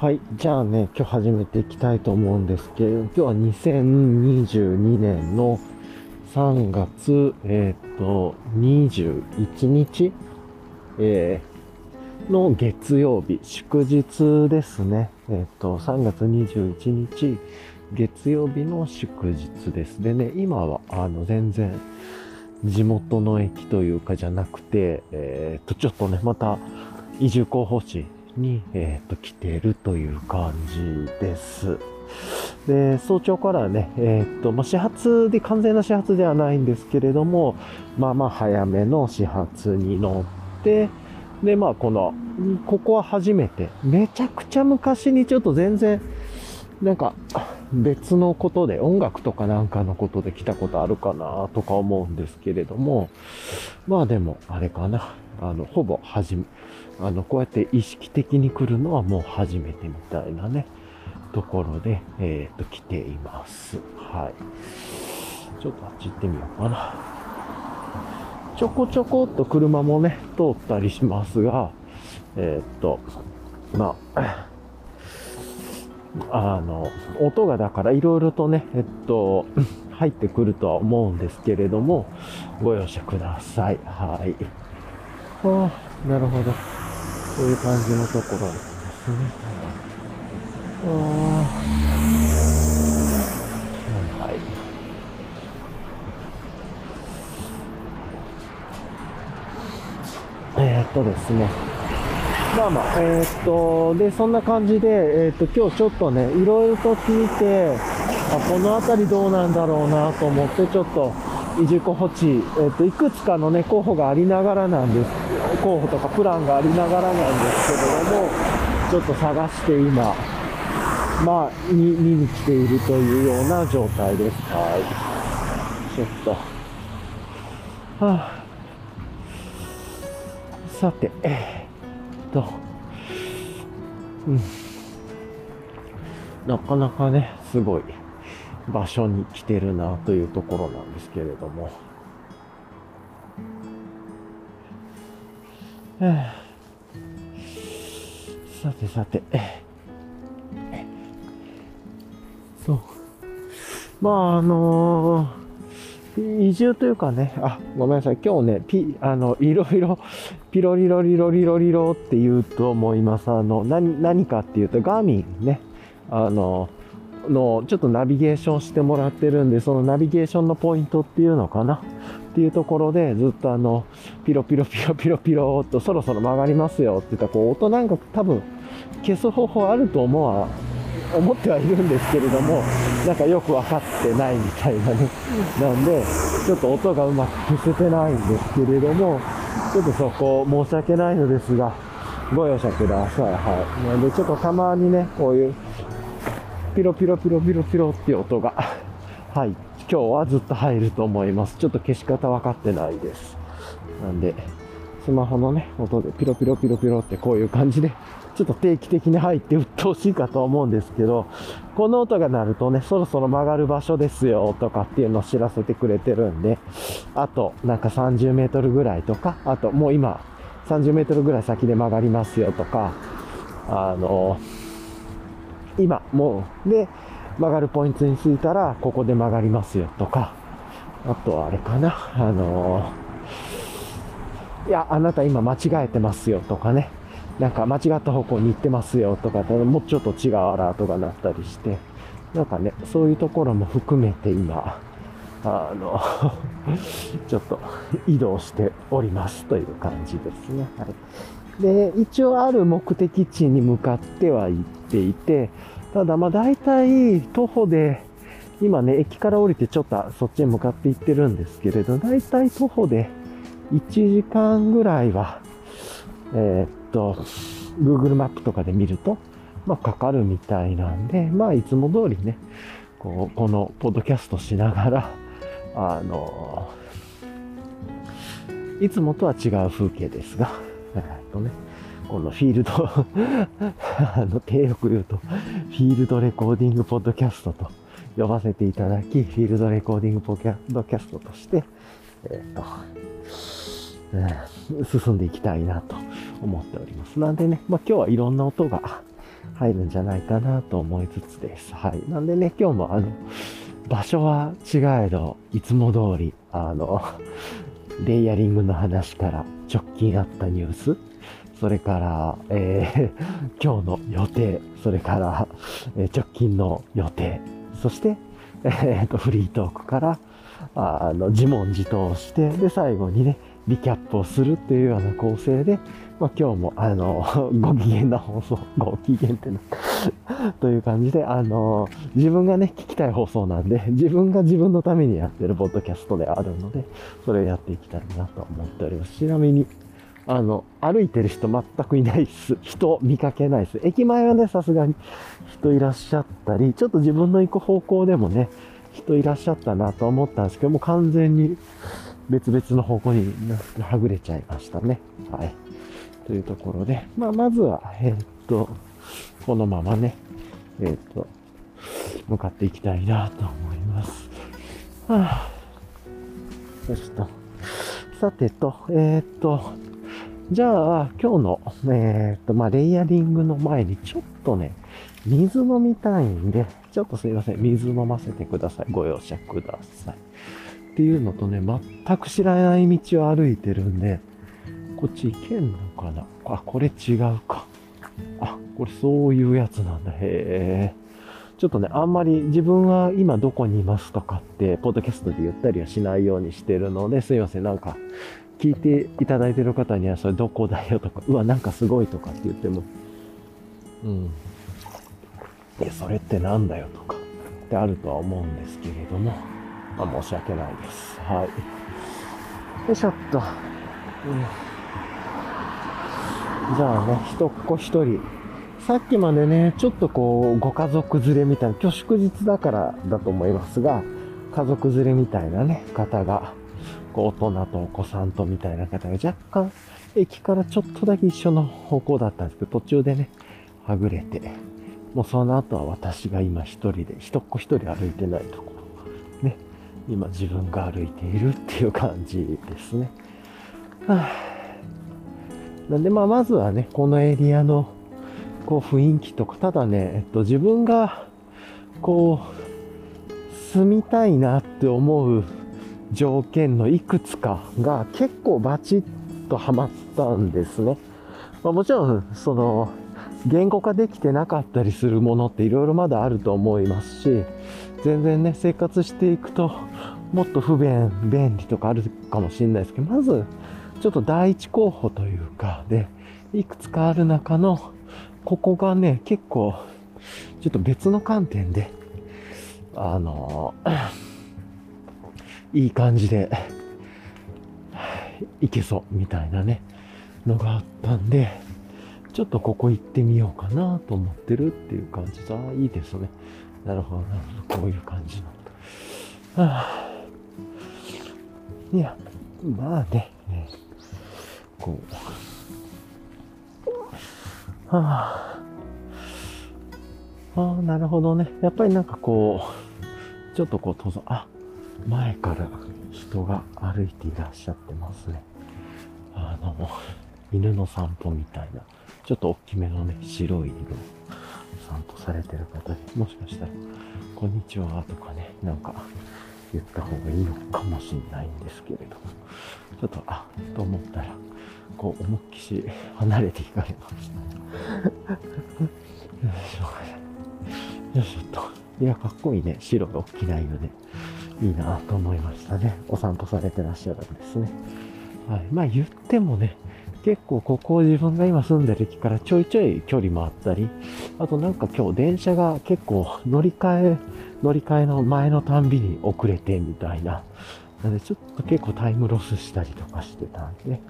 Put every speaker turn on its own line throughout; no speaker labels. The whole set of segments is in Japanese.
はい。じゃあね、今日始めていきたいと思うんですけど、今日は2022年の3月、えっ、と、21日、えーの月曜日、祝日ですね。えっ、と、3月21日、月曜日の祝日です。でね、今は、あの、全然、地元の駅というかじゃなくて、えっ、と、ちょっとね、また、移住候補地に、えっ、と、来てるという感じです。で、早朝からね、えっ、と、まあ、始発で、完全な始発ではないんですけれども、まあまあ早めの始発に乗って、で、まあこの、ここは初めて、めちゃくちゃ昔にちょっと全然、なんか、別のことで、音楽とかなんかのことで来たことあるかなとか思うんですけれども、まあでも、あれかな。あの、ほぼ初め、あの、こうやって意識的に来るのはもう初めてみたいなね、ところで、えっ、と、来ています。はい。ちょっとあっち行ってみようかな。ちょこちょこっと車もね、通ったりしますが、えっ、と、まあ、あの、音がだからいろいろとね、えっと、入ってくるとは思うんですけれども、ご容赦ください。はい。ああ、なるほど。そういう感じのところですね。ああ。はい。えーっとですね。まあまあ、えーっと、で、そんな感じで、えーっと、今日ちょっとね、いろいろと聞いて、あ、この辺りどうなんだろうなと思って、ちょっと、移住候補地、えーと、いくつかのね、候補がありながらなんです、候補とかプランがありながらなんですけれども、ちょっと探して今、まあ、に見に来ているというような状態です。はい。ちょっと。はあ、さて、えーっと、うん。なかなかね、すごい場所に来てるなというところなんですけれども。はあさてさて、そう。まあ、あのー移住というかね、あ、ごめんなさい。今日ね、ピ、あの、いろいろ、ピロリロリロリロリロって言うと思います。あの、何、何かっていうと、ガーミンね、あの、の、ちょっとナビゲーションしてもらってるんで、そのナビゲーションのポイントっていうのかな？っていうところで、ずっとあの、ピロピロピロピロピロっと、そろそろ曲がりますよって言ったら、こう、音なんか多分、消す方法あると思うわ、思ってはいるんですけれども、なんかよく分かってないみたいなね。なんで、ちょっと音がうまく消せてないんですけれども、ちょっとそこ申し訳ないのですが、ご容赦ください。はい。なんで、ちょっとたまにね、こういう、ピロピロピロピロピロっていう音が、はい。今日はずっと入ると思います。ちょっと消し方分かってないです。なんで、スマホのね、音でピロピロピロピロってこういう感じで、ちょっと定期的に入って鬱陶しいかと思うんですけど、この音が鳴るとね、そろそろ曲がる場所ですよとかっていうのを知らせてくれてるんで、あとなんか30メートルぐらいとか、あともう今30メートルぐらい先で曲がりますよとか、あの、今もう、で、曲がるポイントに着いたら、ここで曲がりますよとか、あとはあれかな、あの、いや、あなた今間違えてますよとかね、なんか間違った方向に行ってますよとか、もうちょっと違うアラートが鳴ったりして、なんかね、そういうところも含めて今、あの、ちょっと移動しておりますという感じですね。はい。で、一応ある目的地に向かっては行っていて、ただまあ大体徒歩で、今ね、駅から降りてちょっとそっちへ向かって行ってるんですけれど、大体徒歩で1時間ぐらいは、えーっと、Google マップとかで見ると、まあ、かかるみたいなんで、まあ、いつも通りね、こう、このポッドキャストしながら、あの、いつもとは違う風景ですが、えっとね、このフィールド、あの、低よく言うと、フィールドレコーディングポッドキャストと呼ばせていただき、フィールドレコーディングポッドキャストとして、えーっと、うん進んでいきたいなと思っております。なんでね、まあ今日はいろんな音が入るんじゃないかなと思いつつです。はい。なんでね、今日もあの、場所は違えど、いつも通り、あの、レイヤリングの話から直近あったニュース、それから、えー、今日の予定、それから、えー、直近の予定、そして、えー、とフリートークから、あの、自問自答して、で、最後にね、リキャップをするっていうような構成で、まあ、今日も、あの、ご機嫌な放送、ご機嫌ってな、という感じで、あの、自分がね、聞きたい放送なんで、自分が自分のためにやってるポッドキャストであるので、それをやっていきたいなと思っております。ちなみに、あの、歩いてる人全くいないっす。人見かけないっす。駅前はね、さすがに人いらっしゃったり、ちょっと自分の行く方向でもね、人いらっしゃったなと思ったんですけども、完全に別々の方向にはぐれちゃいましたね。はい。というところで、まあ、まずは、えー、っと、このままね、えー、っと、向かっていきたいなと思います。はぁ、よしと。さてと、えー、っと、じゃあ、今日の、えっと、まあ、レイヤリングの前にちょっとね、水飲みたいんで、ちょっとすいません、水飲ませてください。ご容赦ください。っていうのとね、全く知らない道を歩いてるんで、こっち行けんのかな？あ、これ違うか。あ、これそういうやつなんだ。へえ。ちょっとね、あんまり自分は今どこにいますとかって、ポッドキャストで言ったりはしないようにしてるので、すいません、なんか、聞いていただいてる方には、それどこだよとか、うわ、なんかすごいとかって言っても、うん。え、それってなんだよとか、ってあるとは思うんですけれども、まあ、申し訳ないです。はい。よいしょっと。うんじゃあね、一っ子一人。さっきまでね、ちょっとこう、ご家族連れみたいな、今日祝日だからだと思いますが、家族連れみたいなね、方が、こう、大人とお子さんとみたいな方が若干、駅からちょっとだけ一緒の方向だったんですけど、途中でね、はぐれて、もうその後は私が今一人で、一っ子一人歩いてないところ、ね、今自分が歩いているっていう感じですね。はあなんで、まあ、まずはね、このエリアの、こう、雰囲気とか、ただね、えっと、自分が、こう、住みたいなって思う条件のいくつかが結構バチッとはまったんですね。まあ、もちろん、その、言語化できてなかったりするものっていろいろまだあると思いますし、全然ね、生活していくと、もっと不便、便利とかあるかもしれないですけど、まず、ちょっと第一候補というか、で、いくつかある中の、ここがね、結構、ちょっと別の観点で、あの、いい感じで、いけそうみたいなね、のがあったんで、ちょっとここ行ってみようかなと思ってるっていう感じで、ああ、いいですね。なるほど、なるほど、こういう感じの。はあ、いや、まあね、こう。はあ。ああ、なるほどね。やっぱりなんかこう、ちょっとこう登山、あ、前から人が歩いていらっしゃってますね。あの、犬の散歩みたいな、ちょっと大きめのね、白い犬を散歩されてる方で、もしかしたら、こんにちはとかね、なんか言った方がいいのかもしれないんですけれども、ちょっと、あ、と思ったら、こう思いっきし離れていかれました。よいしょ。よいしょっと。いや、かっこいいね。白い大きな犬で。いいなと思いましたね。お散歩されてらっしゃるんですね。はい。まあ言ってもね、結構ここ自分が今住んでる駅からちょいちょい距離もあったり、あとなんか今日電車が結構乗り換え、乗り換えの前のたんびに遅れてみたいな。なのでちょっと結構タイムロスしたりとかしてたんで。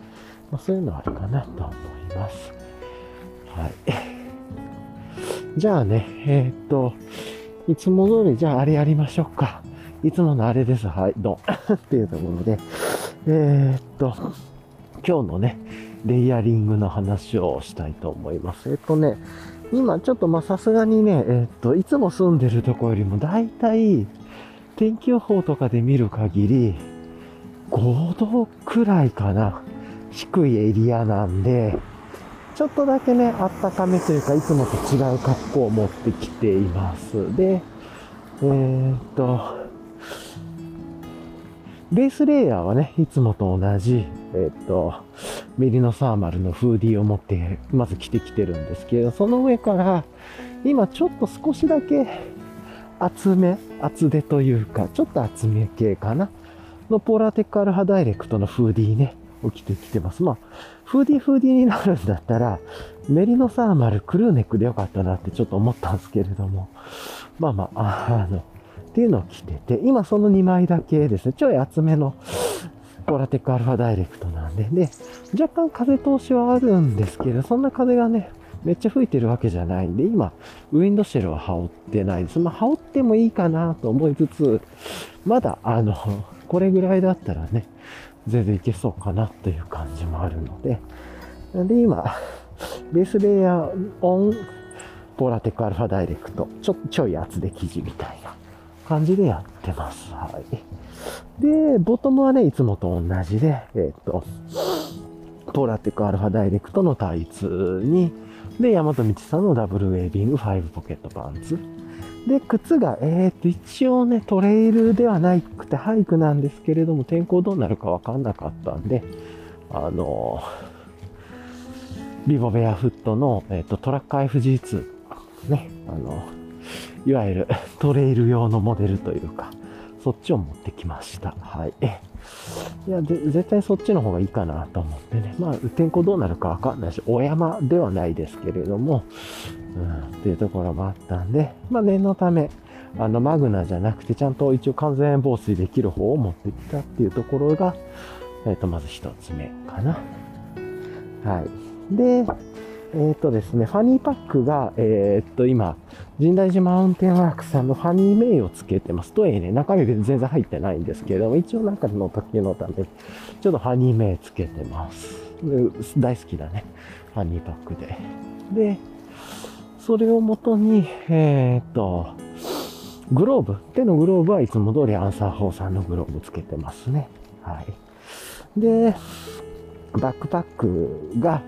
まあ、そういうのはあるかなと思います。はい。じゃあね、えー、っと、いつも通り、じゃああれやりましょうか。いつものあれです。はい、ドン っていうところで、えー、っと、今日のね、レイヤリングの話をしたいと思います。えっとね、今ちょっとまさすがにね、えっと、いつも住んでるとこよりもだいたい天気予報とかで見る限り5度くらいかな。低いエリアなんで、ちょっとだけね、あったかめというか、いつもと違う格好を持ってきています。で、えー、っと、ベースレイヤーはね、いつもと同じ、えっと、メリノサーマルのフーディーを持って、まず着てきてるんですけど、その上から、今ちょっと少しだけ厚め、厚手というか、ちょっと厚め系かな。のポーラーテックアルファダイレクトのフーディーね、起きてきてます。まあ、フーディーフーディーになるんだったら、メリノサーマルクルーネックでよかったなってちょっと思ったんですけれども、まあまあ、あの、っていうのを着てて、今その2枚だけですね、ちょい厚めのポラテックアルファダイレクトなんで、で、若干風通しはあるんですけど、そんな風がね、めっちゃ吹いてるわけじゃないんで、今、ウィンドシェルは羽織ってないです。まあ、羽織ってもいいかなと思いつつ、まだ、あの、これぐらいだったらね、全然いけそうかなという感じもあるので、なんで、今、ベースレイヤーオンポラテックアルファダイレクト、ちょ、ちょい厚で生地みたい感じでやってます。はい。で、ボトムはね、いつもと同じで、えっ、と、ポーラテックアルファダイレクトのタイツに、で、大和道さんのダブルウェービング5ポケットパンツ。で、靴が、えー、っと、一応ね、トレイルではなくて、ハイクなんですけれども、天候どうなるかわかんなかったんで、あのビボベアフットの、えー、っと、トラック FG2、ね、あの、いわゆる トレイル用のモデルというか、そっちを持ってきました。はい。いや、で、絶対そっちの方がいいかなと思ってね。まあ、天候どうなるかわかんないし、お山ではないですけれども、うん、っていうところもあったんで、まあ、念のため、あの、マグナじゃなくて、ちゃんと一応完全防水できる方を持ってきたっていうところが、えっ、ー、と、まず一つ目かな。はい。で、えっ、とですね、ファニーパックが、えっ、と、今、神代寺マウンテンワークさんのファニーメイをつけてます。とえね、中身全然入ってないんですけれども、一応中の時のため、ちょっとファニーメイつけてます。大好きだね。ファニーパックで。で、それをもとに、えっ、と、グローブ。手のグローブはいつも通りアンサー4さんのグローブつけてますね。はい。で、バックパックが、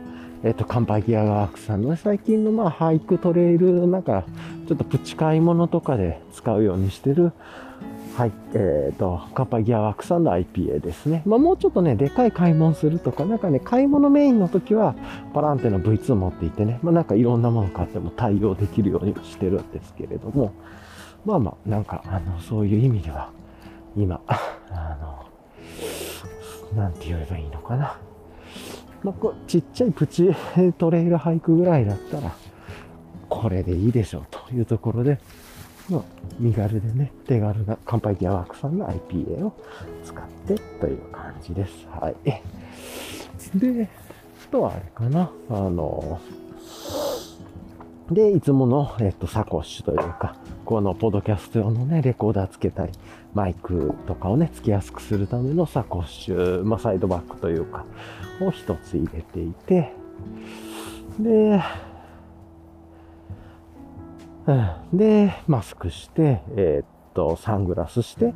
えっ、と、カンパギアワークさんの最近のまあ、ハイクトレイル、なんか、ちょっとプチ買い物とかで使うようにしてる、はい、えっ、ー、と、カンパギアワークさんの IPA ですね。まあ、もうちょっとね、でかい買い物するとか、なんかね、買い物メインの時は、パランテの V2 持っていてね、まあ、なんかいろんなもの買っても対応できるようにしてるんですけれども、まあまあ、なんか、あの、そういう意味では、今、あの、なんて言えばいいのかな。ま、こちっちゃいプチトレイルハイクぐらいだったら、これでいいでしょうというところで、まあ、身軽でね、手軽な乾杯ギアワークさんの IPA を使ってという感じです。はい。で、あとはあれかな、あの、で、いつもの、えっと、サコッシュというか、このポッドキャスト用のね、レコーダーつけたり、マイクとかをね、つけやすくするためのサコッシュ、まあ、サイドバッグというか、を一つ入れていて、で、で、マスクして、えー、っと、サングラスして、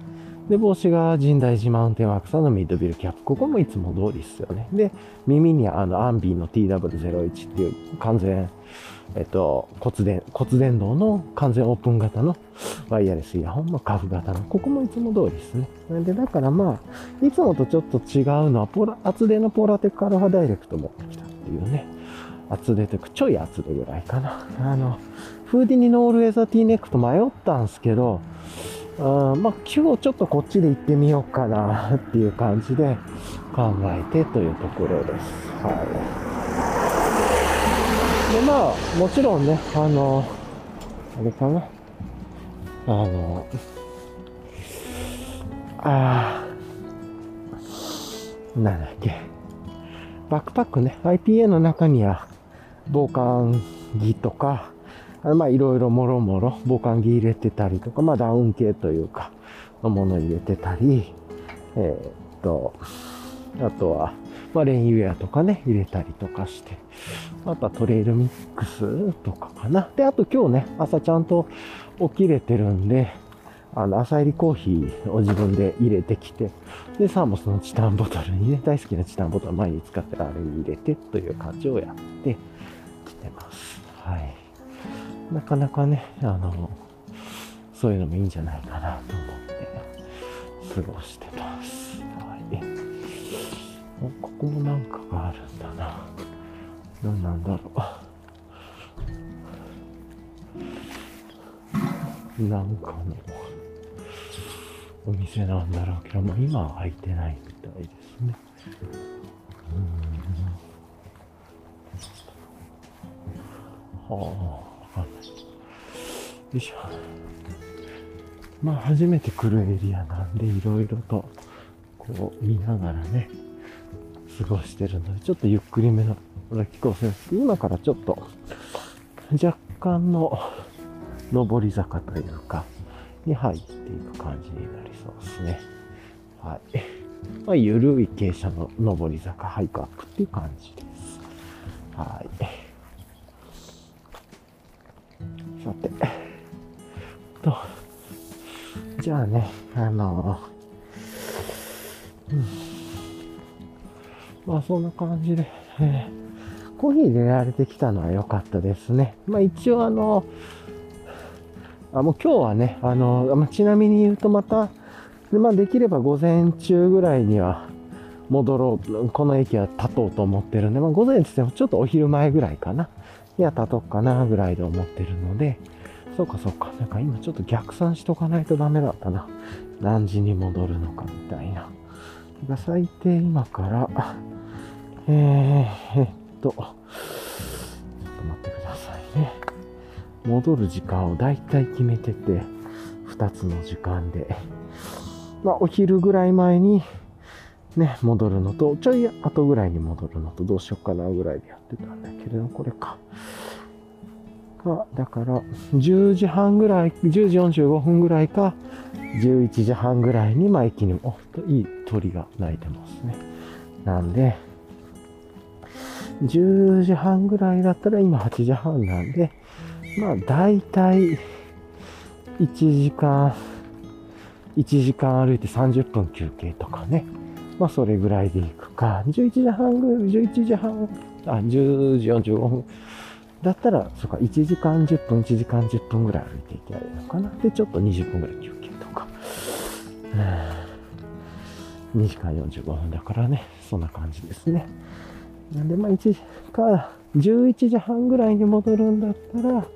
で、帽子が神代寺マウンテンワークさんのミッドビルキャップ。ここもいつも通りですよね。で、耳にあの、アンビーの TW01 っていう完全、えっと、骨伝、骨伝導の完全オープン型のワイヤレスイヤホンのカフ型の、ここもいつも通りですね。なんで、だからまあ、いつもとちょっと違うのは、ポラ、厚手のポラテックアルファダイレクト持ってきたっていうね。厚手というか、ちょい厚手ぐらいかな。あの、Houdini の All Weather T-Neck と迷ったんすけど、あまあ、今日ちょっとこっちで行ってみようかなっていう感じで考えてというところです。はい。で、まあ、もちろんね、あの、あれかな。あの、あなんだっけ。バックパックね、IPA の中には防寒着とか、まあいろいろもろもろ防寒着入れてたりとか、まあダウン系というか、のもの入れてたり、えー、っと、あとは、まあレインウェアとかね、入れたりとかして、あとはトレイルミックスとかかな。で、あと今日ね、朝ちゃんと起きれてるんで、あの、朝入りコーヒーを自分で入れてきて、で、サーモスのチタンボトルにね、大好きなチタンボトル前に使ってるあれに入れてという感じをやって、してます。はい。なかなかね、あの、そういうのもいいんじゃないかなと思って過ごしてます。はい。ここもなんかがあるんだな。何なんだろう。なんかのお店なんだろうけど、まあ今は開いてないみたいですね。うん。はあ、わかんない。よいしょ。まあ初めて来るエリアなんで、いろいろとこう見ながらね、過ごしてるので、ちょっとゆっくりめの気候線です？今からちょっと若干の上り坂というか、に入っていく感じになりそうですね。はい。まあ、ゆるい傾斜の上り坂、ハイクアップっていう感じです。はい。さて。と、じゃあね、あの、うん。まあ、そんな感じで、えーコーヒー入れられてきたのは良かったですね。まあ、一応あの、あ、もう今日はね、あの、まあ、ちなみに言うとまた、でまあ、できれば午前中ぐらいには戻ろう、この駅は立とうと思ってるんで、まあ、午前って言ってもちょっとお昼前ぐらいかな。いや、立とうかなぐらいで思ってるので、そうかそうか。なんか今ちょっと逆算しとかないとダメだったな。何時に戻るのかみたいな。最低今から、えー、と、ちょっと待ってくださいね。戻る時間をだいたい決めてて、2つの時間で。まあ、お昼ぐらい前に、ね、戻るのと、ちょい後ぐらいに戻るのと、どうしようかなぐらいでやってたんだけれど、これか。か、だから、10時半ぐらい、10時45分ぐらいか、11時半ぐらいに、まあ、駅にも、いい鳥が鳴いてますね。なんで、10時半ぐらいだったら、今8時半なんで、まあ、だいたい1時間、1時間歩いて30分休憩とかね。まあ、それぐらいで行くか。11時半ぐらい、11時半、あ、10時45分だったら、そうか、1時間10分、1時間10分ぐらい歩いていけばいいのかな。で、ちょっと20分ぐらい休憩とか。2時間45分だからね、そんな感じですね。なんで、まあ、1時か、11時半ぐらいに戻るんだったら、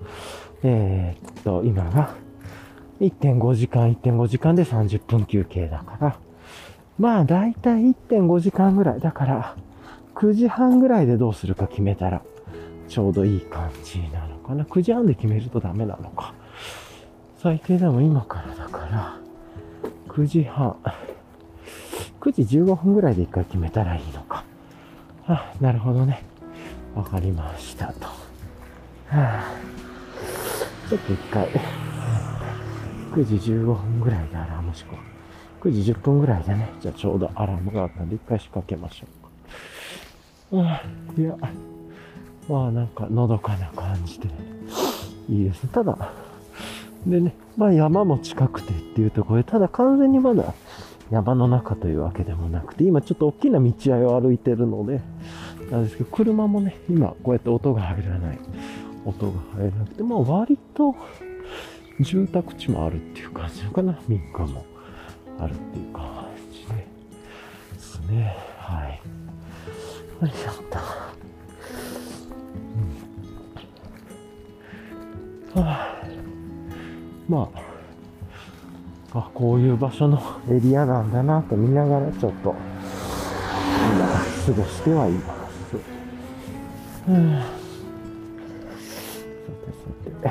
えーっと、今が1.5時間、1.5時間で30分休憩だから、まあ、だいたい1.5時間ぐらい。だから、9時半ぐらいでどうするか決めたら、ちょうどいい感じなのかな。9時半で決めるとダメなのか。最低でも今からだから、9時半。9時15分ぐらいで一回決めたらいいのか。あ、なるほどね。わかりましたと。はあ、ちょっと一回、9時15分ぐらいでアラームしこう。9時10分ぐらいでね、じゃあちょうどアラームがあったんで一回仕掛けましょうか。あいや、まあなんかのどかな感じで、いいですね。ただ、でね、まあ山も近くてっていうところで、ただ完全にまだ山の中というわけでもなくて、今ちょっと大きな道合いを歩いてるので、なんですけど、車もね、今こうやって音が入らない。音が入らなくて、まあ割と住宅地もあるっていう感じのかな。民家もあるっていう感じでですね。はい。よいしょっと。うん。はあ、まあ、あ、こういう場所のエリアなんだなと見ながらちょっと、今、過ごしてはいます。うん。さてさ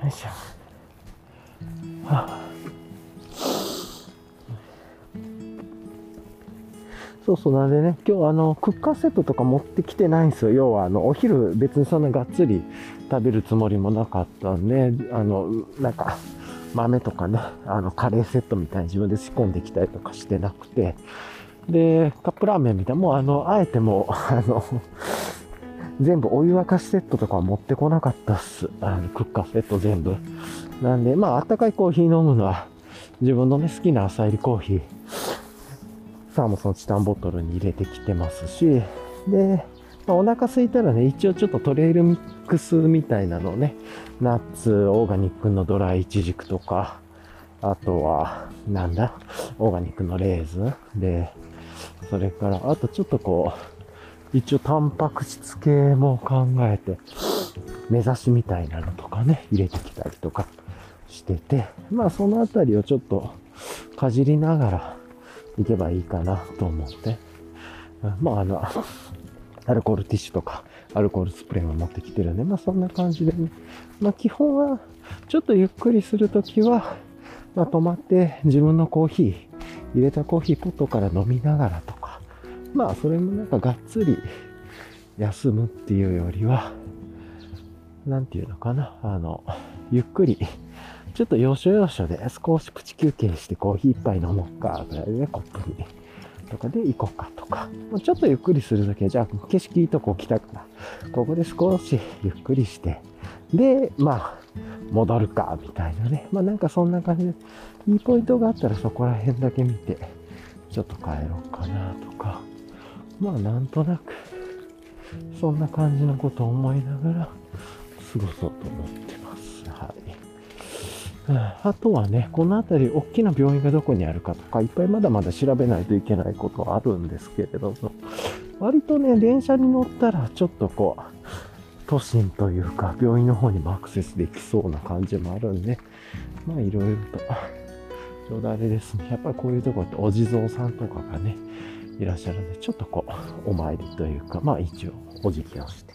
て。よいしょ。はあ、そうそう、なんでね、今日あの、クッカーセットとか持ってきてないんですよ。要は、あの、お昼別にそんながっつり食べるつもりもなかったんで、あの、なんか、豆とかね、あの、カレーセットみたいに自分で仕込んできたりとかしてなくて、で、カップラーメンみたいな、もうあの、あえてもう、あの、全部お湯沸かしセットとか持ってこなかったっす。あの、クッカーセット全部。なんで、まあ、あったかいコーヒー飲むのは、自分のね、好きな朝入りコーヒー、サーモスのチタンボトルに入れてきてますし、で、まあ、お腹空いたらね、一応ちょっとトレイルミックスみたいなのね、ナッツ、オーガニックのドライイチジクとか、あとは、なんだ、オーガニックのレーズンで、それから、あとちょっとこう、一応タンパク質系も考えて、目指しみたいなのとかね、入れてきたりとかしてて、まあそのあたりをちょっとかじりながらいけばいいかなと思って、まああの、アルコールティッシュとか、アルコールスプレーも持ってきてるんで、まあそんな感じでね、まあ基本は、ちょっとゆっくりするときは、まあ止まって自分のコーヒー、入れたコーヒーポットから飲みながらとか、まあそれもなんかがっつり休むっていうよりは、なんていうのかな、あの、ゆっくり、ちょっと要所要所で少しプチ休憩してコーヒー一杯飲もうか、ぐらいでね、コップに。とかで行こうかとか、ちょっとゆっくりするときは、じゃあ景色いいとこ来たから、ここで少しゆっくりして、で、まあ、戻るか、みたいなね。まあなんかそんな感じで、いいポイントがあったらそこら辺だけ見て、ちょっと帰ろうかなとか、まあなんとなく、そんな感じのことを思いながら過ごそうと思ってます。あとはね、この辺り、大きな病院がどこにあるかとか、いっぱいまだまだ調べないといけないことはあるんですけれども、割とね、電車に乗ったら、ちょっとこう、都心というか、病院の方にもアクセスできそうな感じもあるんで、まあ、いろいろと、ちょうどあれですね、やっぱりこういうとこってお地蔵さんとかがね、いらっしゃるんで、ちょっとこう、お参りというか、まあ一応、お辞儀をして、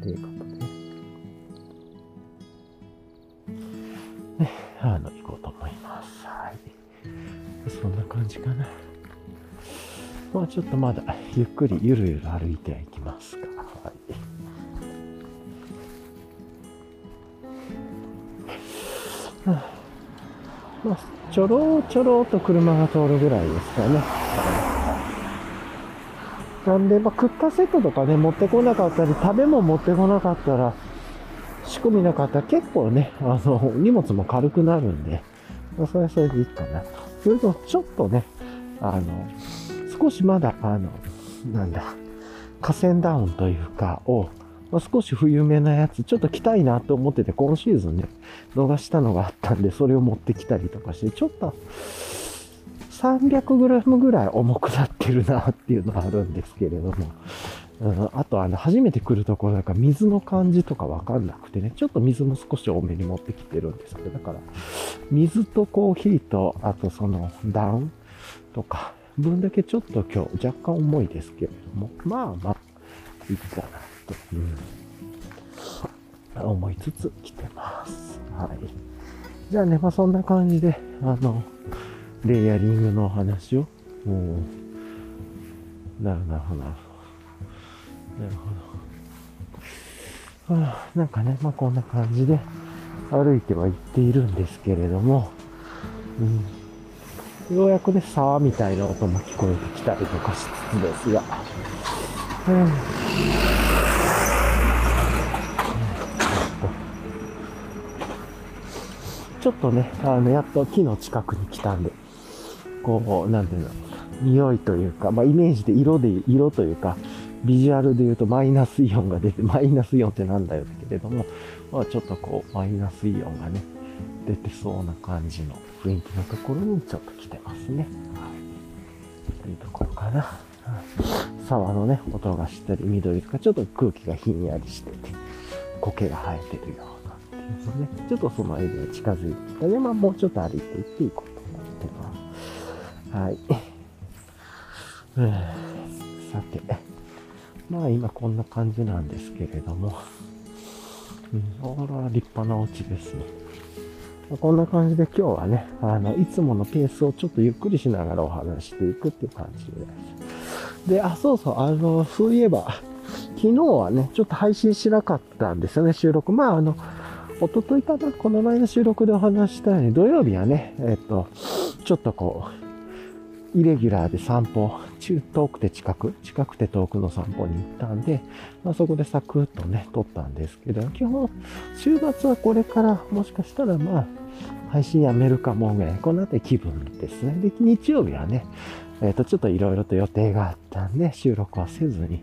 ということでね。ね、あの、行こうと思います。はい。そんな感じかな。まあちょっとまだゆっくりゆるゆる歩いていきますが、はい。まあ、ちょろちょろと車が通るぐらいですかね。なんで、まあ、クッカーセットとかね、持ってこなかったり、食べ物持ってこなかったら、仕込みなかったら結構ね、あの、荷物も軽くなるんで、それはそれでいいかなと。それと、ちょっとね、あの、少しまだ、あの、なんだ、河川ダウンというか、を、まあ、少し冬めなやつ、ちょっと着たいなと思ってて、今シーズンね、逃したのがあったんで、それを持ってきたりとかして、ちょっと、300g ぐらい重くなってるなっていうのはあるんですけれども、うん、あとあの、初めて来るところだから水の感じとかわかんなくてね、ちょっと水も少し多めに持ってきてるんですけど、だから、水とコーヒーと、あとその、ダウンとか、分だけちょっと今日若干重いですけれども、まあまあ、いいかなと、うん、思いつつ来てます。はい。じゃあね、まあそんな感じで、あの、レイヤリングのお話を、もう、なるなる、なる。なるほど。はあ、なんかね、まあこんな感じで歩いては行っているんですけれども、うん、ようやくね、沢みたいな音も聞こえてきたりとかしつつですが、うん、ちょっとね、あの、やっと木の近くに来たんで、こう、なんていうの、匂いというか、まあ、イメージで色で、色というか、ビジュアルで言うとマイナスイオンが出て、マイナスイオンってなんだよけれども、まあ、ちょっとこう、マイナスイオンがね、出てそうな感じの雰囲気のところにちょっと来てますね。はい。というところかな。沢のね、音がしたり、緑とか、ちょっと空気がひんやりしてて、苔が生えてるようなっていうのね、ちょっとそのエリア近づいてきたで、まあもうちょっと歩いていっていこうと思ってます。はい。さて。まあ今こんな感じなんですけれども、うん、あら、立派なお家ですね。こんな感じで今日はね、あの、いつものペースをちょっとゆっくりしながらお話していくっていう感じです。で、あ、そうそう、あの、そういえば、昨日はね、ちょっと配信しなかったんですよね、収録。まあ、あの、おとといかな、この前の収録でお話したように、土曜日はね、えっと、ちょっとこう、イレギュラーで散歩、中、遠くて近く、近くて遠くの散歩に行ったんで、まあ、そこでサクッとね、撮ったんですけど、基本、週末はこれからもしかしたらまあ、配信やめるかもぐらい、この辺り気分ですね。で、日曜日はね、えっ、ー、と、ちょっといろいろと予定があったんで、収録はせずに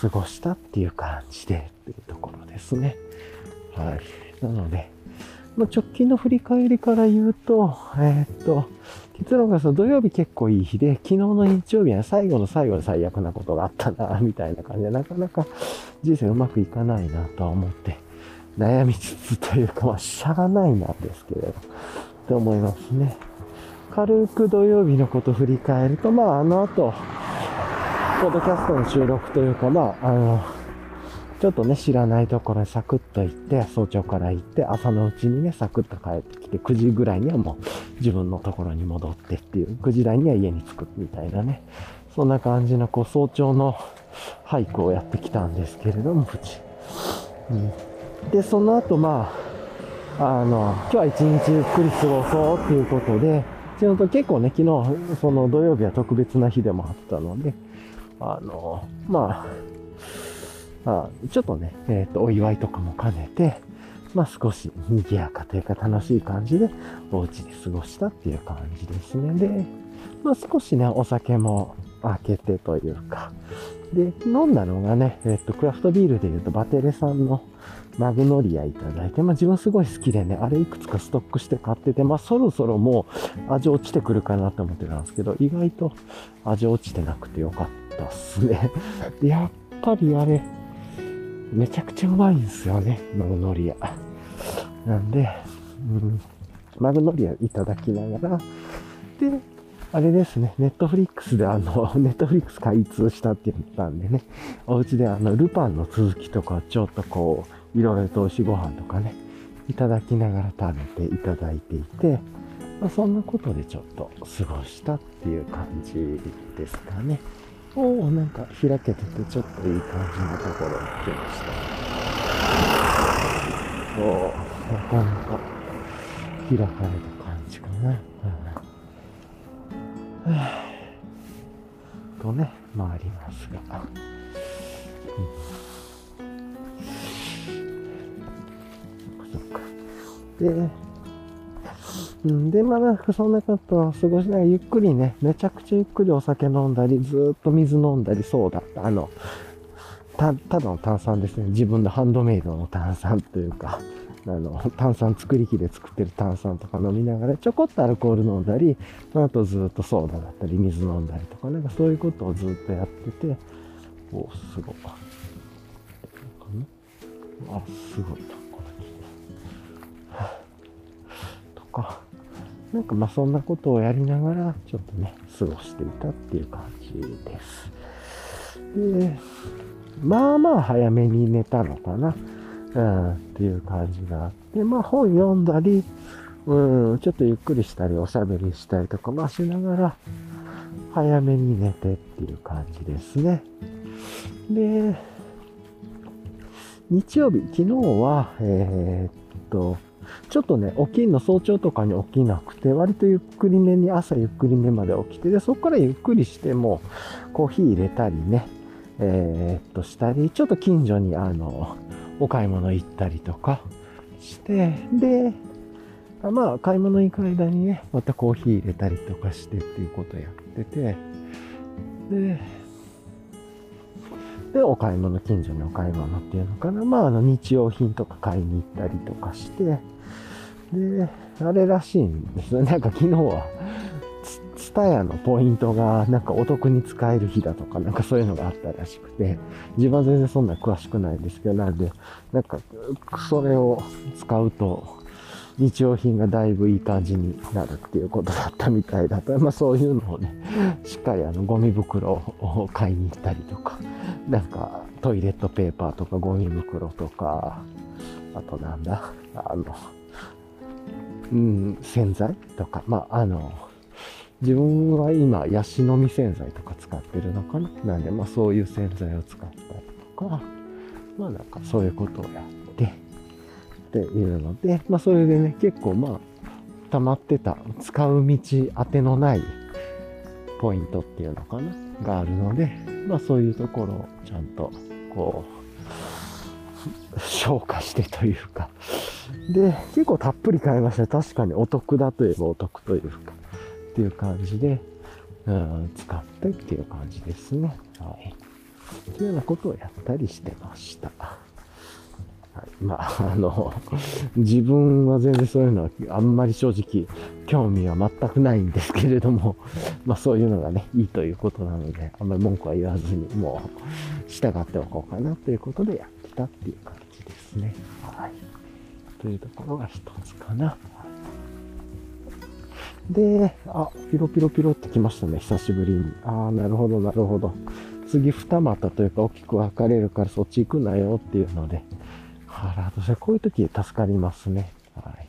過ごしたっていう感じでっていうところですね。はい。なので、ま、直近の振り返りから言うと、えー、っと、結論がその土曜日結構いい日で、昨日の日曜日は最後の最後で最悪なことがあったな、みたいな感じで、なかなか人生うまくいかないなとは思って、悩みつつというか、まあ、しゃがないなんですけれど、と思いますね。軽く土曜日のこと振り返ると、まあ、あの後、ポッドキャストの収録というか、まあ、あの、ちょっとね、知らないところにサクッと行って、早朝から行って、朝のうちにね、サクッと帰ってきて、9時ぐらいにはもう自分のところに戻ってっていう、9時台には家に着くみたいなね、そんな感じの、こう、早朝の俳句をやってきたんですけれども、プチ。うん、で、その後、まあ、あの、今日は一日ゆっくり過ごそうっていうことで、ちょうど結構ね、昨日、その土曜日は特別な日でもあったので、あの、まあ、まあ、ちょっとね、えっ、ー、と、お祝いとかも兼ねて、まあ少し賑やかというか楽しい感じでお家で過ごしたっていう感じですね。で、まあ少しね、お酒も開けてというか、で、飲んだのがね、えっ、と、クラフトビールで言うとバテレさんのマグノリアいただいて、まあ自分すごい好きでね、あれいくつかストックして買ってて、まあそろそろもう味落ちてくるかなと思ってたんですけど、意外と味落ちてなくてよかったっすね。やっぱりあれ、めちゃくちゃうまいんですよね、マグノリア。なんで、うん、マグノリアいただきながら、で、あれですね、ネットフリックスであの、ネットフリックス開通したって言ったんでね、お家であの、ルパンの続きとか、ちょっとこう、いろいろと美味しご飯とかね、いただきながら食べていただいていて、まあ、そんなことでちょっと過ごしたっていう感じですかね。おおなんか開けててちょっといい感じのところに来ました。おおなかなか開かれた感じかな。うん、とね、回りますが。うん、そっか。で、うん、で、まあなんかそんなことを過ごしながらゆっくりね、めちゃくちゃゆっくりお酒飲んだり、ずっと水飲んだり、そうだった。あの、た、ただの炭酸ですね。自分のハンドメイドの炭酸というか、あの、炭酸作り機で作ってる炭酸とか飲みながら、ちょこっとアルコール飲んだり、その後ずっとソーダだったり、水飲んだりとか、なんかそういうことをずっとやってて、おすごい。あ、すごいな、これ。とか、なんかまあそんなことをやりながら、ちょっとね、過ごしていたっていう感じです。で、まあまあ早めに寝たのかな、うん、っていう感じがあって、まあ本読んだり、うん、ちょっとゆっくりしたり、おしゃべりしたりとか、まあしながら、早めに寝てっていう感じですね。で、日曜日、昨日は、えー、っと、ちょっとね、起きんの早朝とかに起きなくて、割とゆっくりめに、朝ゆっくりめまで起きて、で、そこからゆっくりしても、コーヒー入れたりね、えー、っとしたり、ちょっと近所にあの、お買い物行ったりとかして、で、まあ、買い物行く間にね、またコーヒー入れたりとかしてっていうことやってて、で、で、お買い物、近所にお買い物っていうのかな。まあ、あの、日用品とか買いに行ったりとかして、で、あれらしいんですね。なんか昨日は、ツタヤのポイントがなんかお得に使える日だとか、なんかそういうのがあったらしくて、自分は全然そんな詳しくないんですけど、なんで、なんか、それを使うと、日用品がだいぶいい感じになるっていうことだったみたいだと、まあそういうのをね、しっかりあのゴミ袋を買いに行ったりとか、なんかトイレットペーパーとかゴミ袋とか、あとなんだ、あの、うん、洗剤とか、まあ、あの、自分は今、ヤシの実洗剤とか使ってるのかな。なんで、まあ、そういう洗剤を使ったりとか、まあ、なんかそういうことをやって、っていうので、まあ、それでね、結構まあ、溜まってた、使う道当てのないポイントっていうのかながあるので、まあ、そういうところをちゃんと、こう、消化してというか、で、結構たっぷり買いました。確かにお得だといえばお得というか、っていう感じで、うん、使ってっていう感じですね。はい。というようなことをやったりしてました。はい、まあ、あの、自分は全然そういうのはあんまり正直興味は全くないんですけれども、まあそういうのがね、いいということなので、あんまり文句は言わずに、もう従っておこうかなということでやってたっていう感じですね。はい。というところが一つかな。で、あ、ピロピロピロってきましたね、久しぶりに。ああ、なるほど、なるほど。次二股というか大きく分かれるからそっち行くなよっていうので、腹としてこういう時助かりますね。はい。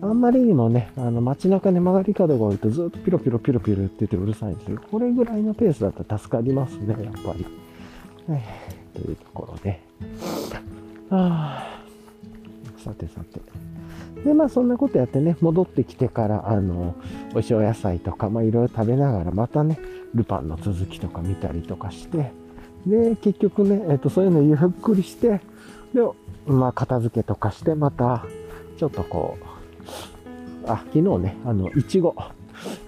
あんまりにもね、あの街中で曲がり角が多いとずっとピロピロピロピロ言っててうるさいんですけど、これぐらいのペースだったら助かりますね、やっぱり。はい、というところで。あさてさて。で、まあそんなことやってね、戻ってきてから、あの、美味しいお野菜とか、まあいろいろ食べながら、またね、ルパンの続きとか見たりとかして、で、結局ね、えっ、と、そういうのゆっくりして、で、まあ片付けとかして、また、ちょっとこう、あ、昨日ね、あの、いちご。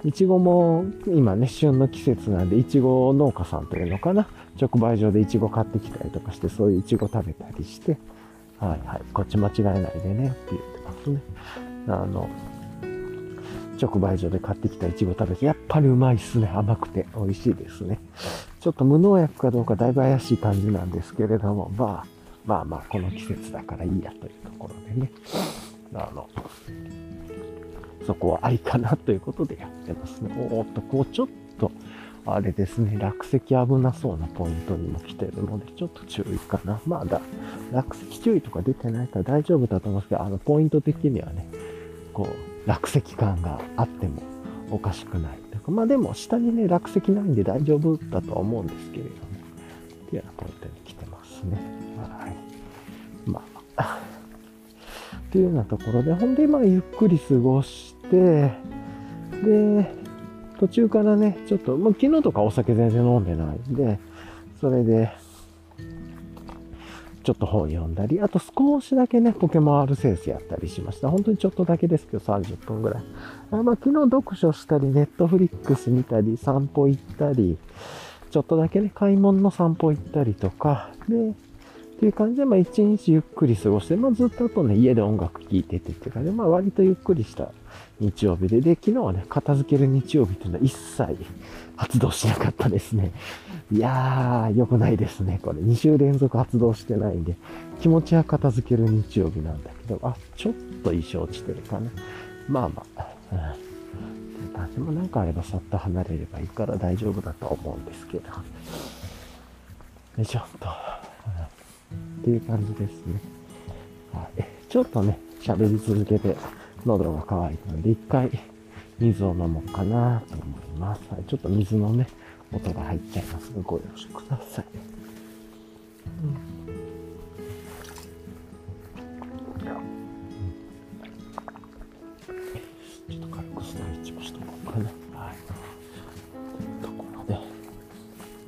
いちごも今ね、旬の季節なんで、いちご農家さんというのかな？直売所でいちご買ってきたりとかして、そういういちご食べたりして、はいはい、こっち間違えないでねって言ってますね。あの、直売所で買ってきたいちご食べて、やっぱりうまいっすね。甘くて美味しいですね。ちょっと無農薬かどうかだいぶ怪しい感じなんですけれども、まあ、まあまあ、この季節だからいいやというところでね。あの、そこはありかなということでやってますね。おーっと、こうちょっと、あれですね、落石危なそうなポイントにも来てるので、ちょっと注意かな。まだ、落石注意とか出てないから大丈夫だと思うんですけど、あの、ポイント的にはね、こう、落石感があってもおかしくない。まあでも、下にね、落石ないんで大丈夫だとは思うんですけれども、っていうようなポイントに来てますね。はい。まあ、っていうようなところで、ほんで、まあ、ゆっくり過ごして、で、途中からね、ちょっと、まあ、昨日とかお酒全然飲んでないんで、それで、ちょっと本読んだり、あと少しだけね、ポケモンアルセンスやったりしました。本当にちょっとだけですけど、30分ぐらい。あまあ、昨日読書したり、ネットフリックス見たり、散歩行ったり、ちょっとだけね、買い物の散歩行ったりとか、で、っていう感じで、まあ一日ゆっくり過ごして、まあずっとあとね、家で音楽聴いててっていう感じで、まあ割とゆっくりした日曜日で、で、昨日はね、片付ける日曜日っていうのは一切発動しなかったですね。いやー、良くないですね。これ2週連続発動してないんで、気持ちは片付ける日曜日なんだけど、あ、ちょっと意表落ちてるかな。まあまあ、うん。っていう感じもなんかあればさっと離れればいいから大丈夫だと思うんですけど。よいしょっと。っていう感じですね。はい。ちょっとね、喋り続けて喉が渇いたので、一回水を飲もうかなと思います。はい。ちょっと水のね、音が入っちゃいますが、ご了承ください。うんちょっと軽くストレッチもしとこうかな。はい。というところで、よ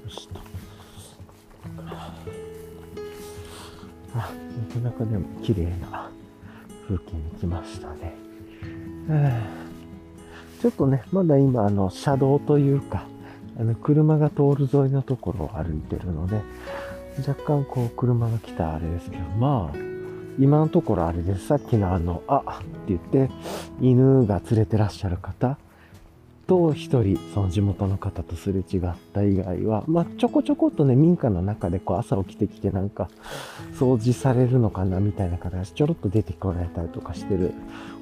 しと。あ、なかなかでも綺麗な風景に来ましたね。ちょっとね、まだ今、あの、車道というか、あの、車が通る沿いのところを歩いてるので、若干こう、車が来たあれですけど、まあ、今のところあれです。さっきのあの、あって言って、犬が連れてらっしゃる方と一人、その地元の方とすれ違った以外は、まあ、ちょこちょこっとね、民家の中でこう朝起きてきてなんか、掃除されるのかなみたいな形、ちょろっと出てこられたりとかしてる、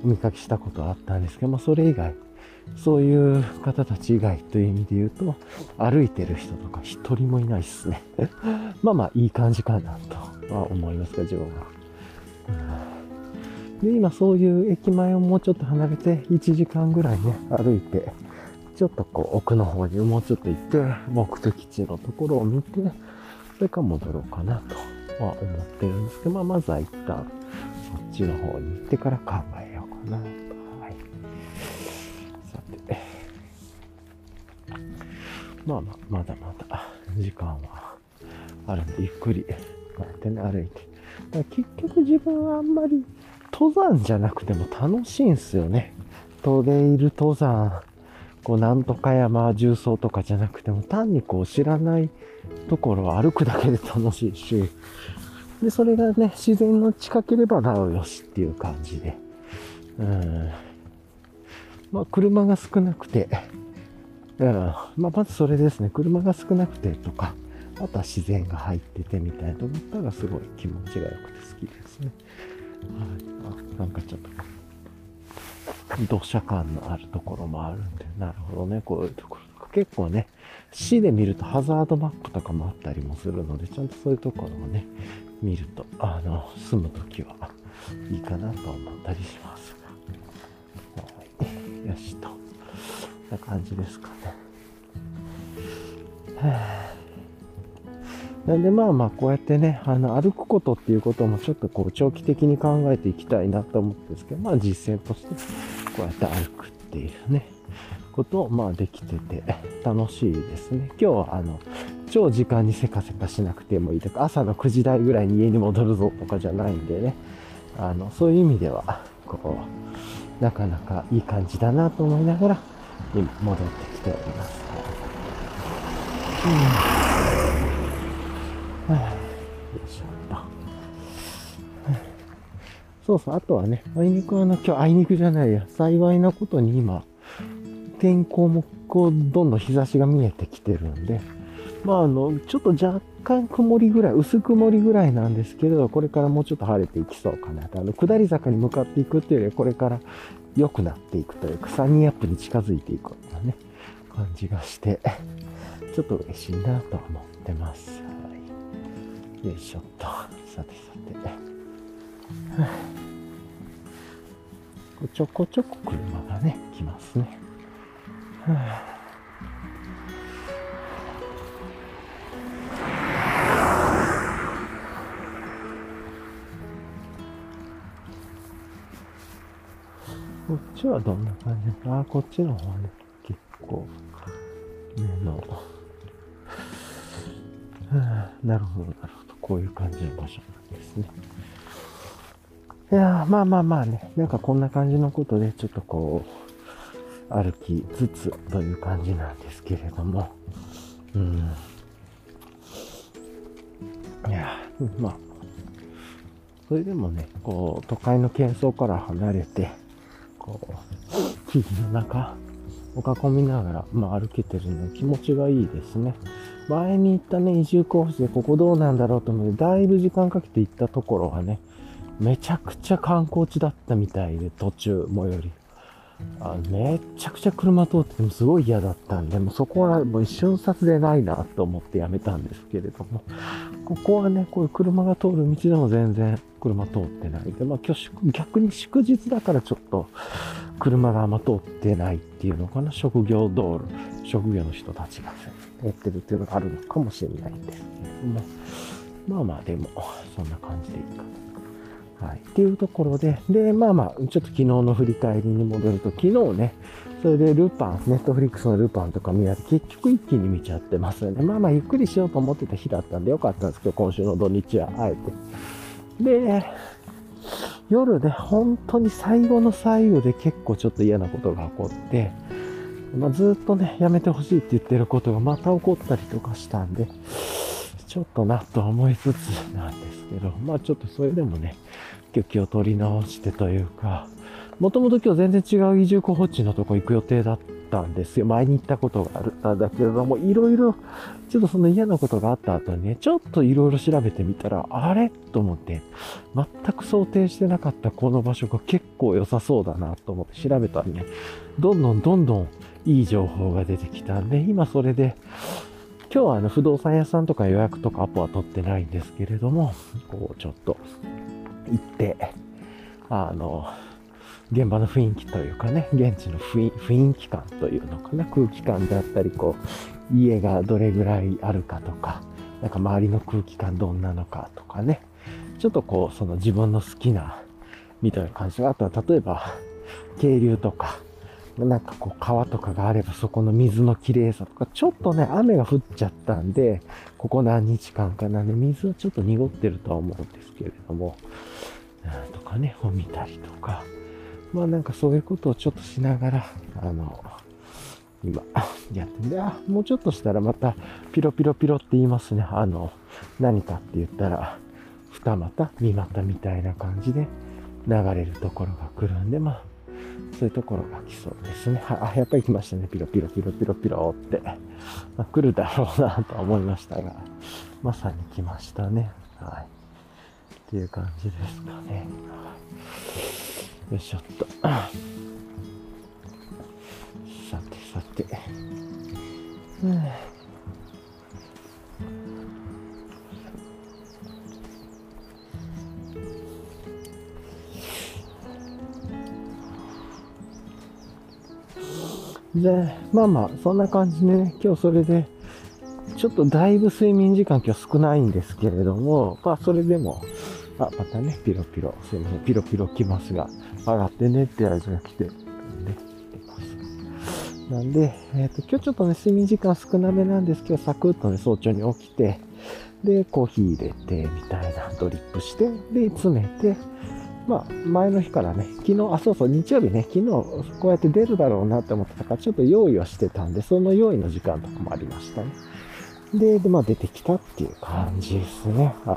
お見かけしたことはあったんですけど、まあ、それ以外、そういう方たち以外という意味で言うと、歩いてる人とか一人もいないっすね。まあまあ、いい感じかなとは思いますが、自分は。で、今そういう駅前をもうちょっと離れて、1時間ぐらいね、歩いて、ちょっとこう奥の方にもうちょっと行って、目的地のところを見て、それから戻ろうかなとは思ってるんですけど、まあまずは一旦そっちの方に行ってから考えようかなと。はい。さて。まあまあ、まだまだ時間はあるんで、ゆっくりこうやってね、歩いて。だ結局自分はあんまり登山じゃなくても楽しいんすよね。トレイル登山こう、なんとか山重曹とかじゃなくても、単にこう、知らないところを歩くだけで楽しいし、で、それがね、自然の近ければなおよしっていう感じで。うん。まあ、車が少なくて、うん。まあ、まずそれですね。車が少なくてとか、あとは自然が入っててみたいと思ったらすごい気持ちが良くて好きですね。はい。あ、なんかちょっと、土砂感のあるところもあるんで、なるほどね、こういうところとか。結構ね、市で見るとハザードマップとかもあったりもするので、ちゃんとそういうところをね、見ると、あの、住むときはいいかなと思ったりしますが。はい。よしと。な感じですかね。なんでまあまあこうやってね、あの歩くことっていうこともちょっとこう長期的に考えていきたいなと思ってるんですけど、まあ実践としてこうやって歩くっていうね、ことをまあできてて楽しいですね。今日はあの、超時間にせかせかしなくてもいいとか、朝の9時台ぐらいに家に戻るぞとかじゃないんでね、あの、そういう意味では、こう、なかなかいい感じだなと思いながら、今戻ってきております。うん。よいしょっとそうそう、あとはね、あいにくあの、今日あいにくじゃないや、幸いなことに今、天候もこう、どんどん日差しが見えてきてるんで、まああの、ちょっと若干曇りぐらい、薄曇りぐらいなんですけれど、これからもうちょっと晴れていきそうかなと。あの、下り坂に向かっていくっていうよりは、これから良くなっていくというか、サニーアップに近づいていくようなね、感じがして、ちょっと嬉しいなと思ってます。よいしょっと。さてさて。ちょこちょこ車がね、来ますね。こっちはどんな感じかあ、こっちの方はね、結構、目の、なるほど、なるほど。こういう感じの場所なんですね。いやまあまあまあね、なんかこんな感じのことで、ちょっとこう、歩きつつという感じなんですけれども、うん。いやまあ、それでもね、こう、都会の喧騒から離れて、こう、木々の中を囲みながら、まあ歩けてるの気持ちがいいですね。前に行ったね、移住コースでここどうなんだろうと思って、だいぶ時間かけて行ったところがね、めちゃくちゃ観光地だったみたいで、途中、最寄り。あめちゃくちゃ車通っててもすごい嫌だったんで、もうそこはもう一瞬殺でないなと思ってやめたんですけれども、ここはね、こういう車が通る道でも全然車通ってない。で、まあ今日逆に祝日だからちょっと車があんま通ってないっていうのかな、職業道路、職業の人たちがやってるっていうのがあるのかもしれないですけれども、まあまあでも、そんな感じでいいか。はい。っていうところで、で、まあまあ、ちょっと昨日の振り返りに戻ると、昨日ね、それでルパン、ネットフリックスのルパンとか見られて、結局一気に見ちゃってますよね。まあまあ、ゆっくりしようと思ってた日だったんでよかったんですけど、今週の土日は、あえて。で、夜で本当に最後の最後で結構ちょっと嫌なことが起こって、まあ、ずっとね、やめてほしいって言ってることがまた起こったりとかしたんで、ちょっとなと思いつつなんですけど、まあちょっとそれでもね、今日気を取り直してというか、もともと今日全然違う移住候補地のとこ行く予定だったんですよ。前に行ったことがあったんだけれども、いろいろ、ちょっとその嫌なことがあった後にね、ちょっといろいろ調べてみたら、あれと思って、全く想定してなかったこの場所が結構良さそうだなと思って調べたらね、どんどんどんどんいい情報が出てきたんで、今それで、今日はあの不動産屋さんとか予約とかアポは取ってないんですけれども、こうちょっと行って、あの、現場の雰囲気というかね、現地の雰囲気感というのかな、空気感であったり、こう、家がどれぐらいあるかとか、なんか周りの空気感どんなのかとかね、ちょっとこう、その自分の好きな、みたいな感じがあったら、例えば、渓流とか、なんかこう川とかがあればそこの水の綺麗さとか、ちょっとね、雨が降っちゃったんで、ここ何日間かなんで水はちょっと濁ってるとは思うんですけれども、とかね、を見たりとか、まあなんかそういうことをちょっとしながら、あの、今、やってんで、あ、もうちょっとしたらまた、ピロピロピロって言いますね。あの、何かって言ったら、二股、三股みたいな感じで流れるところが来るんで、まあ、そういうところが来そうですね。あ、やっぱり来ましたね。ピロピロピロピロピロって。まあ、来るだろうなと思いましたが、まさに来ましたね。はい。っていう感じですかね。よいしょっと。さてさて。うんで、まあまあ、そんな感じでね、今日それで、ちょっとだいぶ睡眠時間今日少ないんですけれども、まあそれでも、あ、またね、ピロピロ、すいません、ピロピロ来ますが、上がってねって合図が来てるんで、来てます。なんで、えっ、ー、と、今日ちょっとね、睡眠時間少なめなんですけど、サクッとね、早朝に起きて、で、コーヒー入れて、みたいな、ドリップして、で、詰めて、まあ、前の日からね、昨日、あ、そうそう、日曜日ね、昨日、こうやって出るだろうなって思ってたから、ちょっと用意をしてたんで、その用意の時間とかもありましたね。で、でまあ、出てきたっていう感じですね。はい。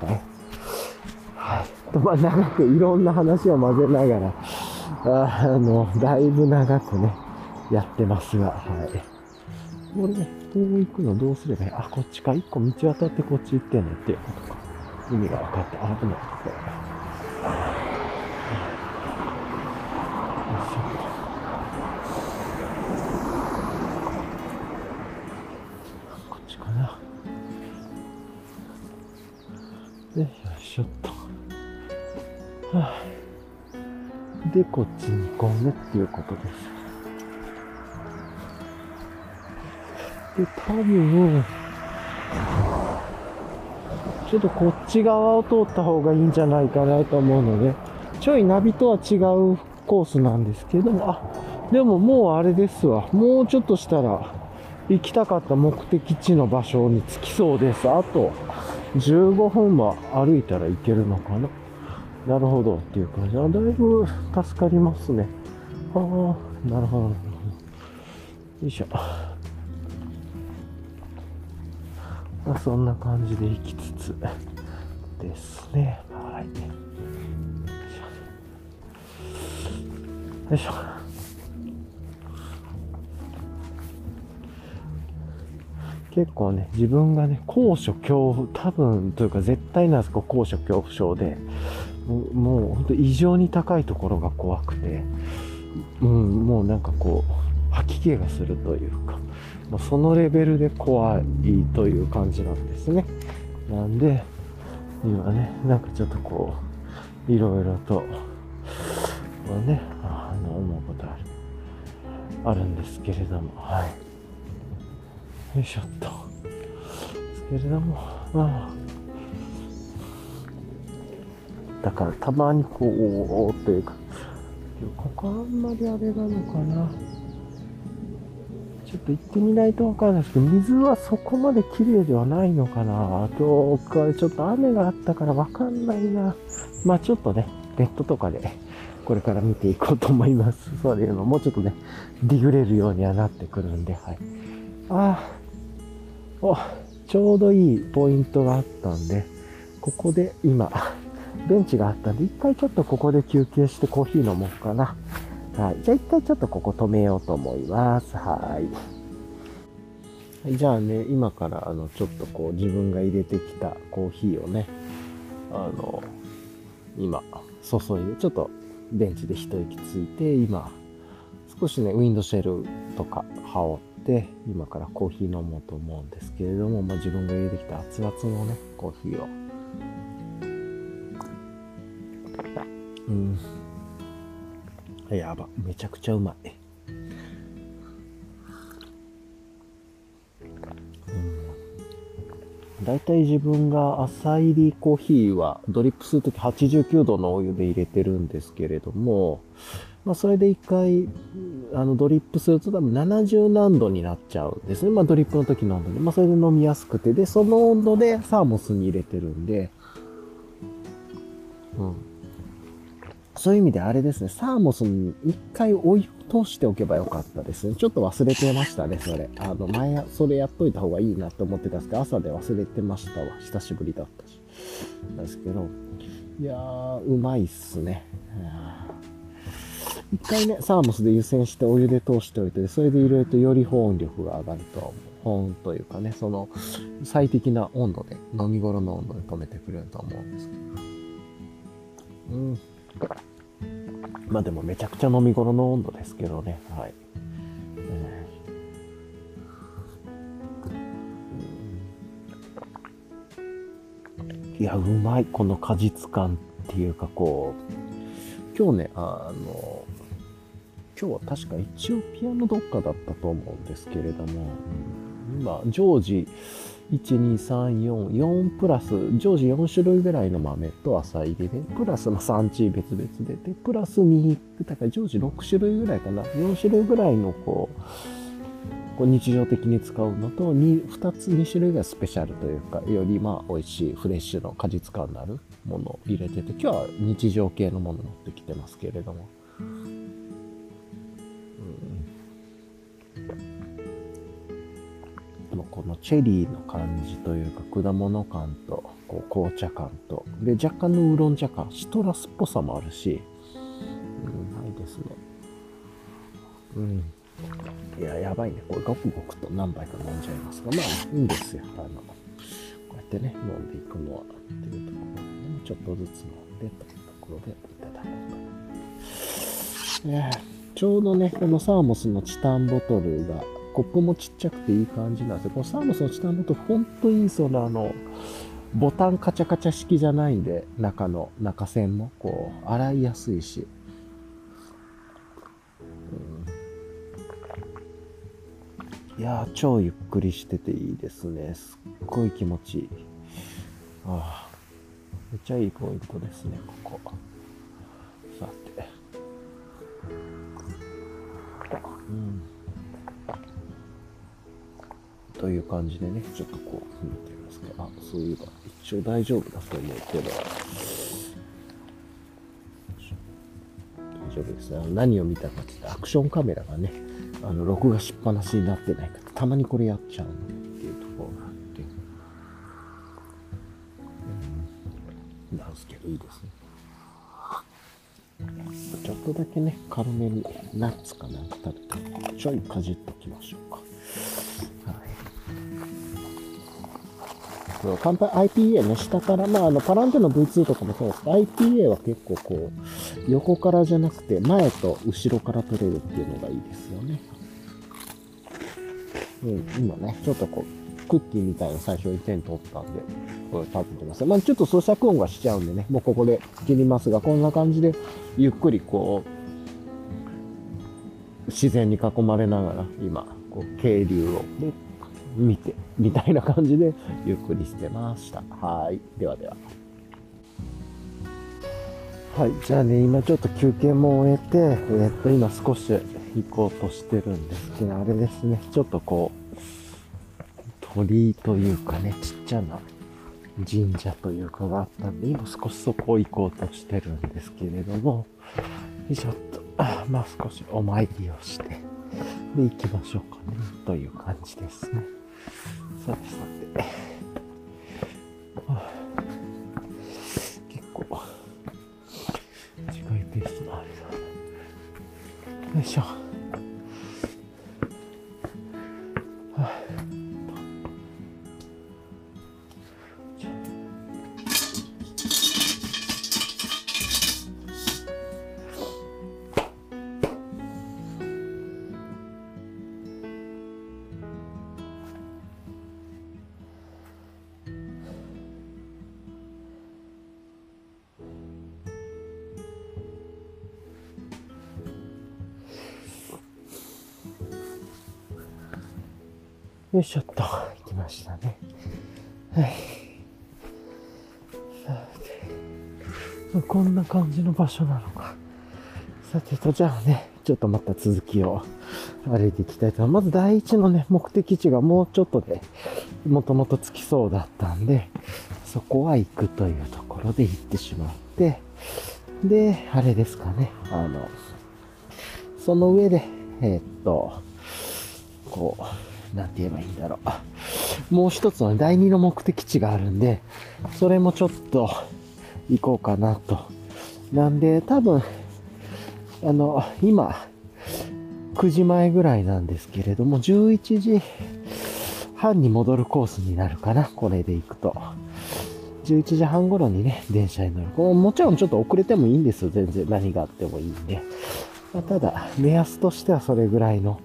はい。と、まあ、長くいろんな話を混ぜながら、あの、だいぶ長くね、やってますが、はい。これね、こう行くのどうすればいい？あ、こっちか。一個道渡ってこっち行ってんねっていうことか。意味が分かった。あ、危ない。で、しょっと。はあ、で、こっちに行こうねっていうことです。で、多分、ちょっとこっち側を通った方がいいんじゃないかなと思うので、ちょいナビとは違うコースなんですけども、あ、でももうあれですわ。もうちょっとしたら、行きたかった目的地の場所に着きそうです。あと、15分は歩いたらいけるのかな？なるほどっていう感じ。あ、だいぶ助かりますね。ああ、なるほど、よいしょ。まあ、そんな感じで行きつつですね。はい。よいしょ。結構ね、自分がね、高所恐怖、多分というか絶対なんですか、高所恐怖症で、もうもう本当異常に高いところが怖くて、うん、もうなんかこう、吐き気がするというか、もうそのレベルで怖いという感じなんですね。なんで、今ね、なんかちょっとこう、いろいろと、まあね、あの、思うことある、あるんですけれども、はい。よいしょっと。ですけれども、まあ、だからたまにこう、というか、ここあんまりあれなのかな。ちょっと行ってみないとわかんないですけど、水はそこまで綺麗ではないのかな。今日かちょっと雨があったからわかんないな。まあちょっとね、ネットとかでこれから見ていこうと思います。そういうのもうちょっとね、ディグれるようにはなってくるんで、はい。ああ、ちょうどいいポイントがあったんで、ここで今、ベンチがあったんで、一回ちょっとここで休憩してコーヒー飲もうかな。はい。じゃあ一回ちょっとここ止めようと思います。はい。じゃあね、今からあの、ちょっとこう自分が入れてきたコーヒーをね、あの、今、注いで、ちょっとベンチで一息ついて、今、少しね、ウィンドシェルとか羽織って今からコーヒー飲もうと思うんですけれども、まあ、自分が入れてきた熱々のねコーヒーを。うん。やば。めちゃくちゃうまい。大体自分が朝入りコーヒーはドリップするとき89度のお湯で入れてるんですけれども、まあ、それで一回、あの、ドリップすると多分70何度になっちゃうんですね。まあ、ドリップの時の温度で。まあ、それで飲みやすくて、で、その温度でサーモスに入れてるんで、うん。そういう意味であれですね、サーモスに一回お湯を通しておけばよかったですね。ちょっと忘れてましたね、それ。あの、前、それやっといた方がいいなと思ってたんですけど、朝で忘れてましたわ。久しぶりだったし。ですけど、いやー、うまいっすね。一回ね、サーモスで湯煎してお湯で通しておいて、それで入れるとより保温力が上がると。保温というかね、その最適な温度で、飲み頃の温度で止めてくれると思うんですけど。うん。まあでもめちゃくちゃ飲み頃の温度ですけどね。はい。いや、うまい。この果実感っていうか、こう、今日ね、あの、今日は確か一応ピアノどっかだったと思うんですけれども、今、常時、1,2,3,4,4プラス、常時4種類ぐらいの豆と浅入りで、プラスの産地別々で、で、プラス2、だから常時6種類ぐらいかな、4種類ぐらいのこう、こう日常的に使うのと2、2つ、2種類がスペシャルというか、よりまあ美味しいフレッシュの果実感のあるものを入れてて、今日は日常系のもの持ってきてますけれども。このチェリーの感じというか果物感とこう紅茶感とで若干のウーロン茶感シトラスっぽさもあるしうまいですね。うん。いややばいね。これごくごくと何杯か飲んじゃいますがまあいいんですよ。あのこうやってね飲んでいくのはっていうところで、ね、ちょっとずつ飲んでというところでいただこうと、えちょうどねこのサーモスのチタンボトルがコップもちっちゃくていい感じなんですよ。このサーモスの下のと本当にそのあの、ボタンカチャカチャ式じゃないんで、中の、中線もこう、洗いやすいし。うん、いや、超ゆっくりしてていいですね。すっごい気持ちいい。ああ、めっちゃいいポイントですね、ここ。さて。うん。という感じでね、ちょっとこう、見てますけど、あ、そういえば、一応大丈夫だと思うけど、大丈夫ですね。何を見たかって言ったら、アクションカメラがね、あの、録画しっぱなしになってないかたまにこれやっちゃうんでっていうところがあって、うん、なんすけど、いいですね。ちょっとだけね、軽めにナッツかなんか食べて、ちょいかじっときましょうか。乾杯 IPA ね、下から、まあ、あの、パランテの V2 とかもそうですけど、IPA は結構こう、横からじゃなくて、前と後ろから取れるっていうのがいいですよね。うん、今ね、ちょっとこう、クッキーみたいな最初に点取ったんで、これ食べてます。まあ、ちょっと咀嚼音がしちゃうんでね、もうここで切りますが、こんな感じで、ゆっくりこう、自然に囲まれながら、今、こう、渓流を、で、見て、みたいな感じでゆっくりしてました。はい。ではでは。はい。じゃあね、今ちょっと休憩も終えて、えっと、今少し行こうとしてるんですけど、あれですね、ちょっとこう、鳥居というかね、ちっちゃな神社というかがあったんで、今少しそこ行こうとしてるんですけれども、ちょっと、まあ少しお参りをして、で、行きましょうかね、という感じですね。さてさて。はあ、結構、短いペースのあれだ。よいしょ。よいしょっと、行きましたね。はい。さて、こんな感じの場所なのか。さてと、じゃあね、ちょっとまた続きを歩いていきたいとまず第一のね、目的地がもうちょっとで、もともと着きそうだったんで、そこは行くというところで行ってしまって、で、あれですかね。あの、その上で、えーっと、こう、なんて言えばいいんだろう。もう一つの第二の目的地があるんで、それもちょっと行こうかなと。なんで、多分、あの、今、9時前ぐらいなんですけれども、11時半に戻るコースになるかな、これで行くと。11時半頃にね、電車に乗る。こもちろんちょっと遅れてもいいんですよ。全然何があってもいいんで。まあただ、目安としてはそれぐらいの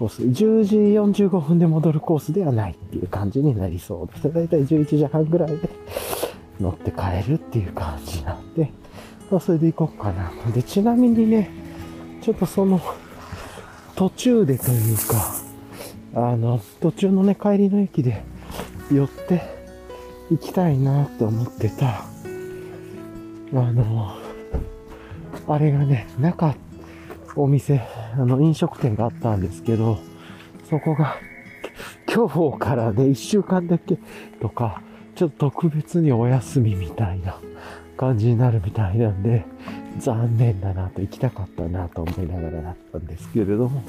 コース。10時45分で戻るコースではないっていう感じになりそうです。だいたい11時半ぐらいで乗って帰るっていう感じなんで、まあ、それで行こうかな。で、ちなみにね、ちょっとその、途中でというか、あの、途中のね、帰りの駅で寄って行きたいなって思ってた、あの、あれがね、中、お店、あの、飲食店があったんですけど、そこが、今日からね、一週間だけとか、ちょっと特別にお休みみたいな感じになるみたいなんで、残念だなと、行きたかったなと思いながらだったんですけれども、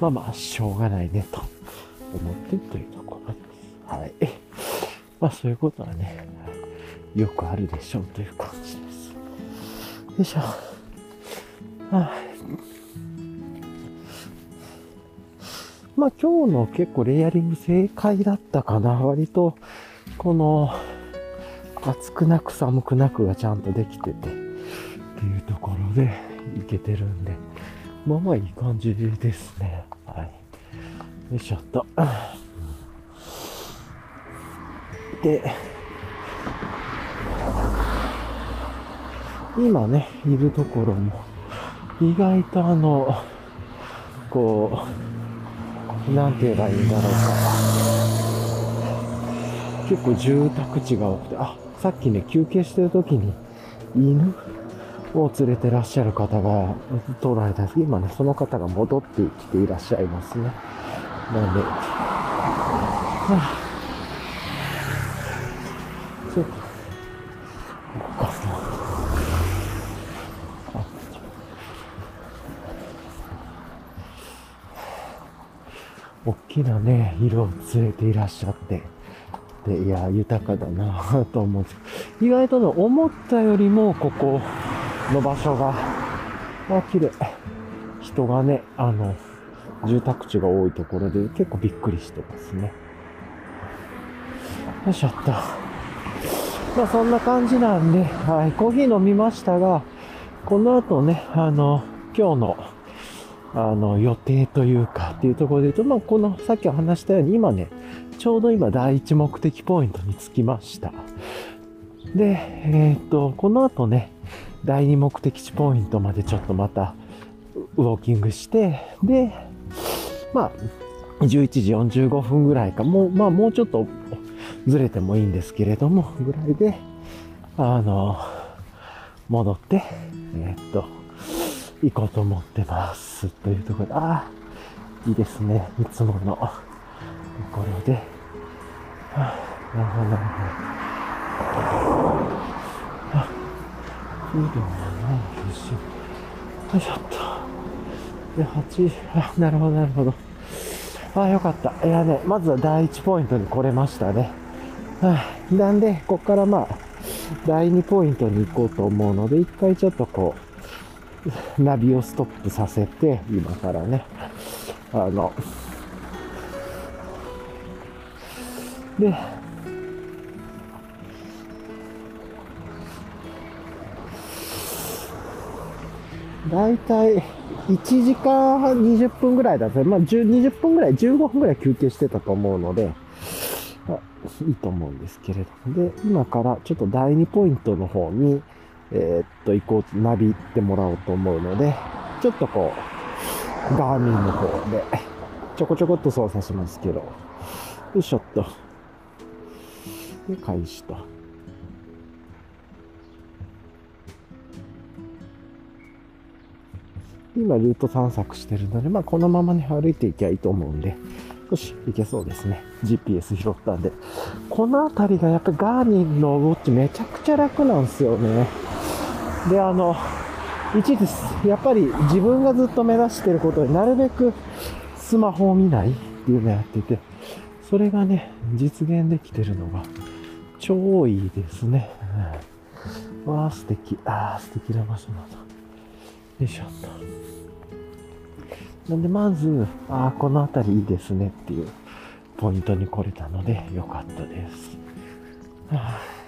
まあまあ、しょうがないね、と思ってというところです。はい。まあ、そういうことはね、よくあるでしょうという感じです。よいしょ。はあ、まあ、今日の結構レイヤリング正解だったかな。割と、この、暑くなく寒くなくがちゃんとできてて、っていうところでいけてるんで、まあまあいい感じですね。はい。よいしょっと。で、今ね、いるところも、意外とあの、こう、なんて言えばいいんだろうか。結構住宅地が多くて、あ、さっきね、休憩してる時に犬を連れてらっしゃる方が通られたんですけど、今ね、その方が戻ってきていらっしゃいますね。なんで、はあ、ちょっと、ここかな。あ大きなね、色を連れていらっしゃって、で、いや、豊かだなと思うんです意外とね、思ったよりも、ここの場所が、あ、綺麗。人がね、あの、住宅地が多いところで結構びっくりしてますね。よいしょっと。まあそんな感じなんで、はい、コーヒー飲みましたが、この後ね、あの、今日の、あの、予定というかっていうところで言うと、まあこの、さっき話したように、今ね、ちょうど今第一目的ポイントに着きました。で、えーっと、この後ね、第二目的地ポイントまでちょっとまたウォーキングして、で、まあ、11時45分ぐらいか、もう、まあもうちょっとずれてもいいんですけれども、ぐらいで、あの、戻って、えーっと、行こうと思ってます。というところで、ああ、いいですね。いつものところで。はあ、なるほど、なるほど。あ、いいでもないし。よいしょっと。で、8、あ、なるほど、なるほど。あ、よかった。いやね、まずは第1ポイントに来れましたね。はあ、なんで、こっからまあ、第2ポイントに行こうと思うので、一回ちょっとこう、ナビをストップさせて、今からね、あの、で、だいたい1時間半20分ぐらいだったまあ、20分ぐらい、15分ぐらい休憩してたと思うので、いいと思うんですけれども。で、今からちょっと第2ポイントの方に、えーっと、行こう、ナビ行ってもらおうと思うので、ちょっとこう、ガーミンの方で、ちょこちょこっと操作しますけど、よいしょっと。で、開始と。今、ルート散策してるので、まあ、このままね、歩いていきゃいいと思うんで、よし、いけそうですね。GPS 拾ったんで。この辺りがやっぱガーミンのウォッチめちゃくちゃ楽なんですよね。で、あの、1です。やっぱり自分がずっと目指してることで、なるべくスマホを見ないっていうのをやってて、それがね、実現できてるのが超いいですね。うん、わあ、素敵。ああ、素敵な場所だな。よいしょっと。なんで、まず、ああ、この辺りいいですねっていうポイントに来れたので、よかったです。はあ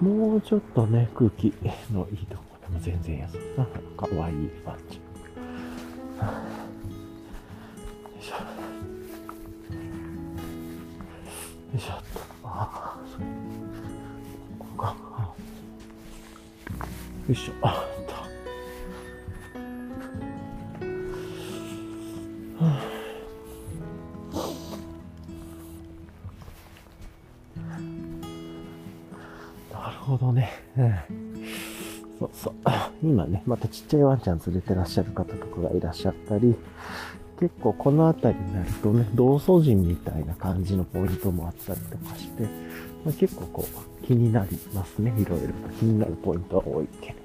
もうちょっとね、空気のいいところでも全然安さかわいい感じ。よいしょ。よいしょっと。ああ、それ。ここか。よいしょ。あっと。はあるほどね。うん。そうそう。今ね、またちっちゃいワンちゃん連れてらっしゃる方とかがいらっしゃったり、結構この辺りになるとね、同窓人みたいな感じのポイントもあったりとかして、まあ、結構こう気になりますね。いろいろと気になるポイントは多いけれど。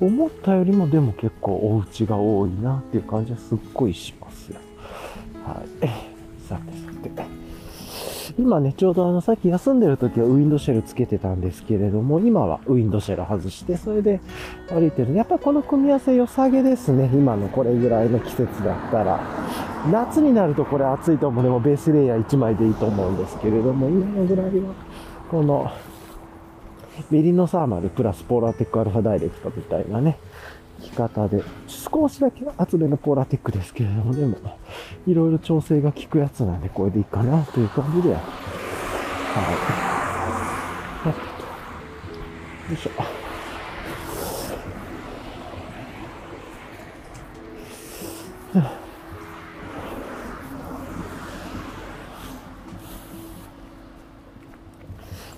思ったよりもでも結構お家が多いなっていう感じはすっごいしますよ。はい。さてさて。今ね、ちょうどあの、さっき休んでる時はウィンドシェルつけてたんですけれども、今はウィンドシェル外して、それで歩いてる。やっぱこの組み合わせ良さげですね。今のこれぐらいの季節だったら。夏になるとこれ暑いと思うでもベースレイヤー1枚でいいと思うんですけれども、今のぐらいは、この、メリノサーマルプラスポーラーテックアルファダイレクトみたいなね、着方で、少しだけ厚めのポーラテックですけれども、でも、いろいろ調整が効くやつなんで、これでいいかなという感じで、はい。よいしょ。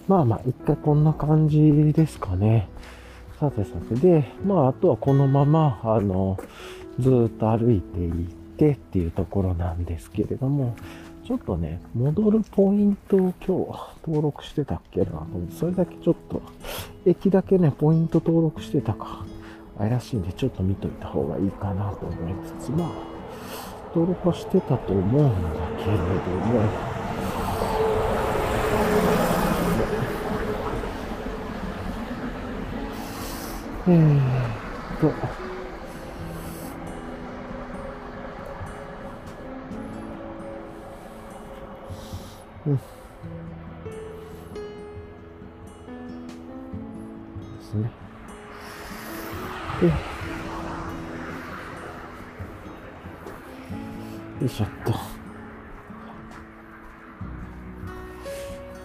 まあまあ、一回こんな感じですかね。さてさて、で、まあ、あとはこのまま、あの、ずっと歩いていってっていうところなんですけれども、ちょっとね、戻るポイントを今日登録してたっけな。と、それだけちょっと、駅だけね、ポイント登録してたか、怪しいんで、ちょっと見といた方がいいかなと思いつつ、まあ、登録はしてたと思うんだけれども、えーと、うん。ですね。で、よいしょっと。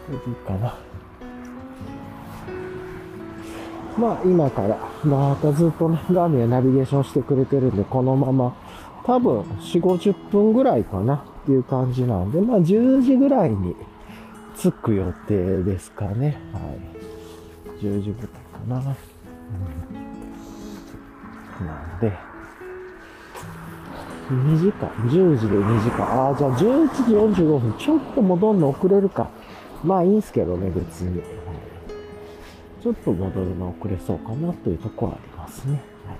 いいかな。まあ今からまたずっとね、ガーミンはナビゲーションしてくれてるんで、このまま多分4、50分ぐらいかなっていう感じなんで、まあ10時ぐらいに着く予定ですかね。はい。10時ぐらいかな。うん、なんで、2時間、10時で2時間。ああ、じゃあ11時45分、ちょっと戻るの遅れるか。まあいいんすけどね、別に。ちょっと戻るの遅れそうかなというところはありますね。はい。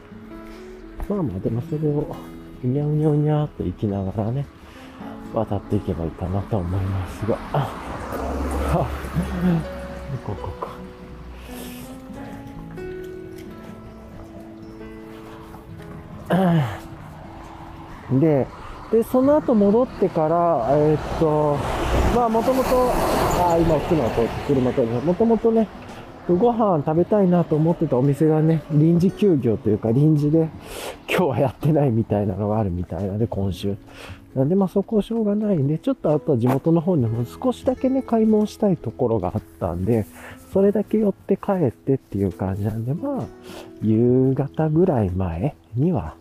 まあまあ、でもそれを、うにゃうにゃうにゃーと行きながらね、渡っていけばいいかなと思いますが、あ、あ、ここか。で、で、その後戻ってから、えー、っと、まあ、もともと、あ、今、奥の音、車と、もともとね、ご飯食べたいなと思ってたお店がね、臨時休業というか臨時で今日はやってないみたいなのがあるみたいなので、今週。なんでまあそこしょうがないんで、ちょっとあとは地元の方にも少しだけね、買い物したいところがあったんで、それだけ寄って帰ってっていう感じなんで、まあ、夕方ぐらい前には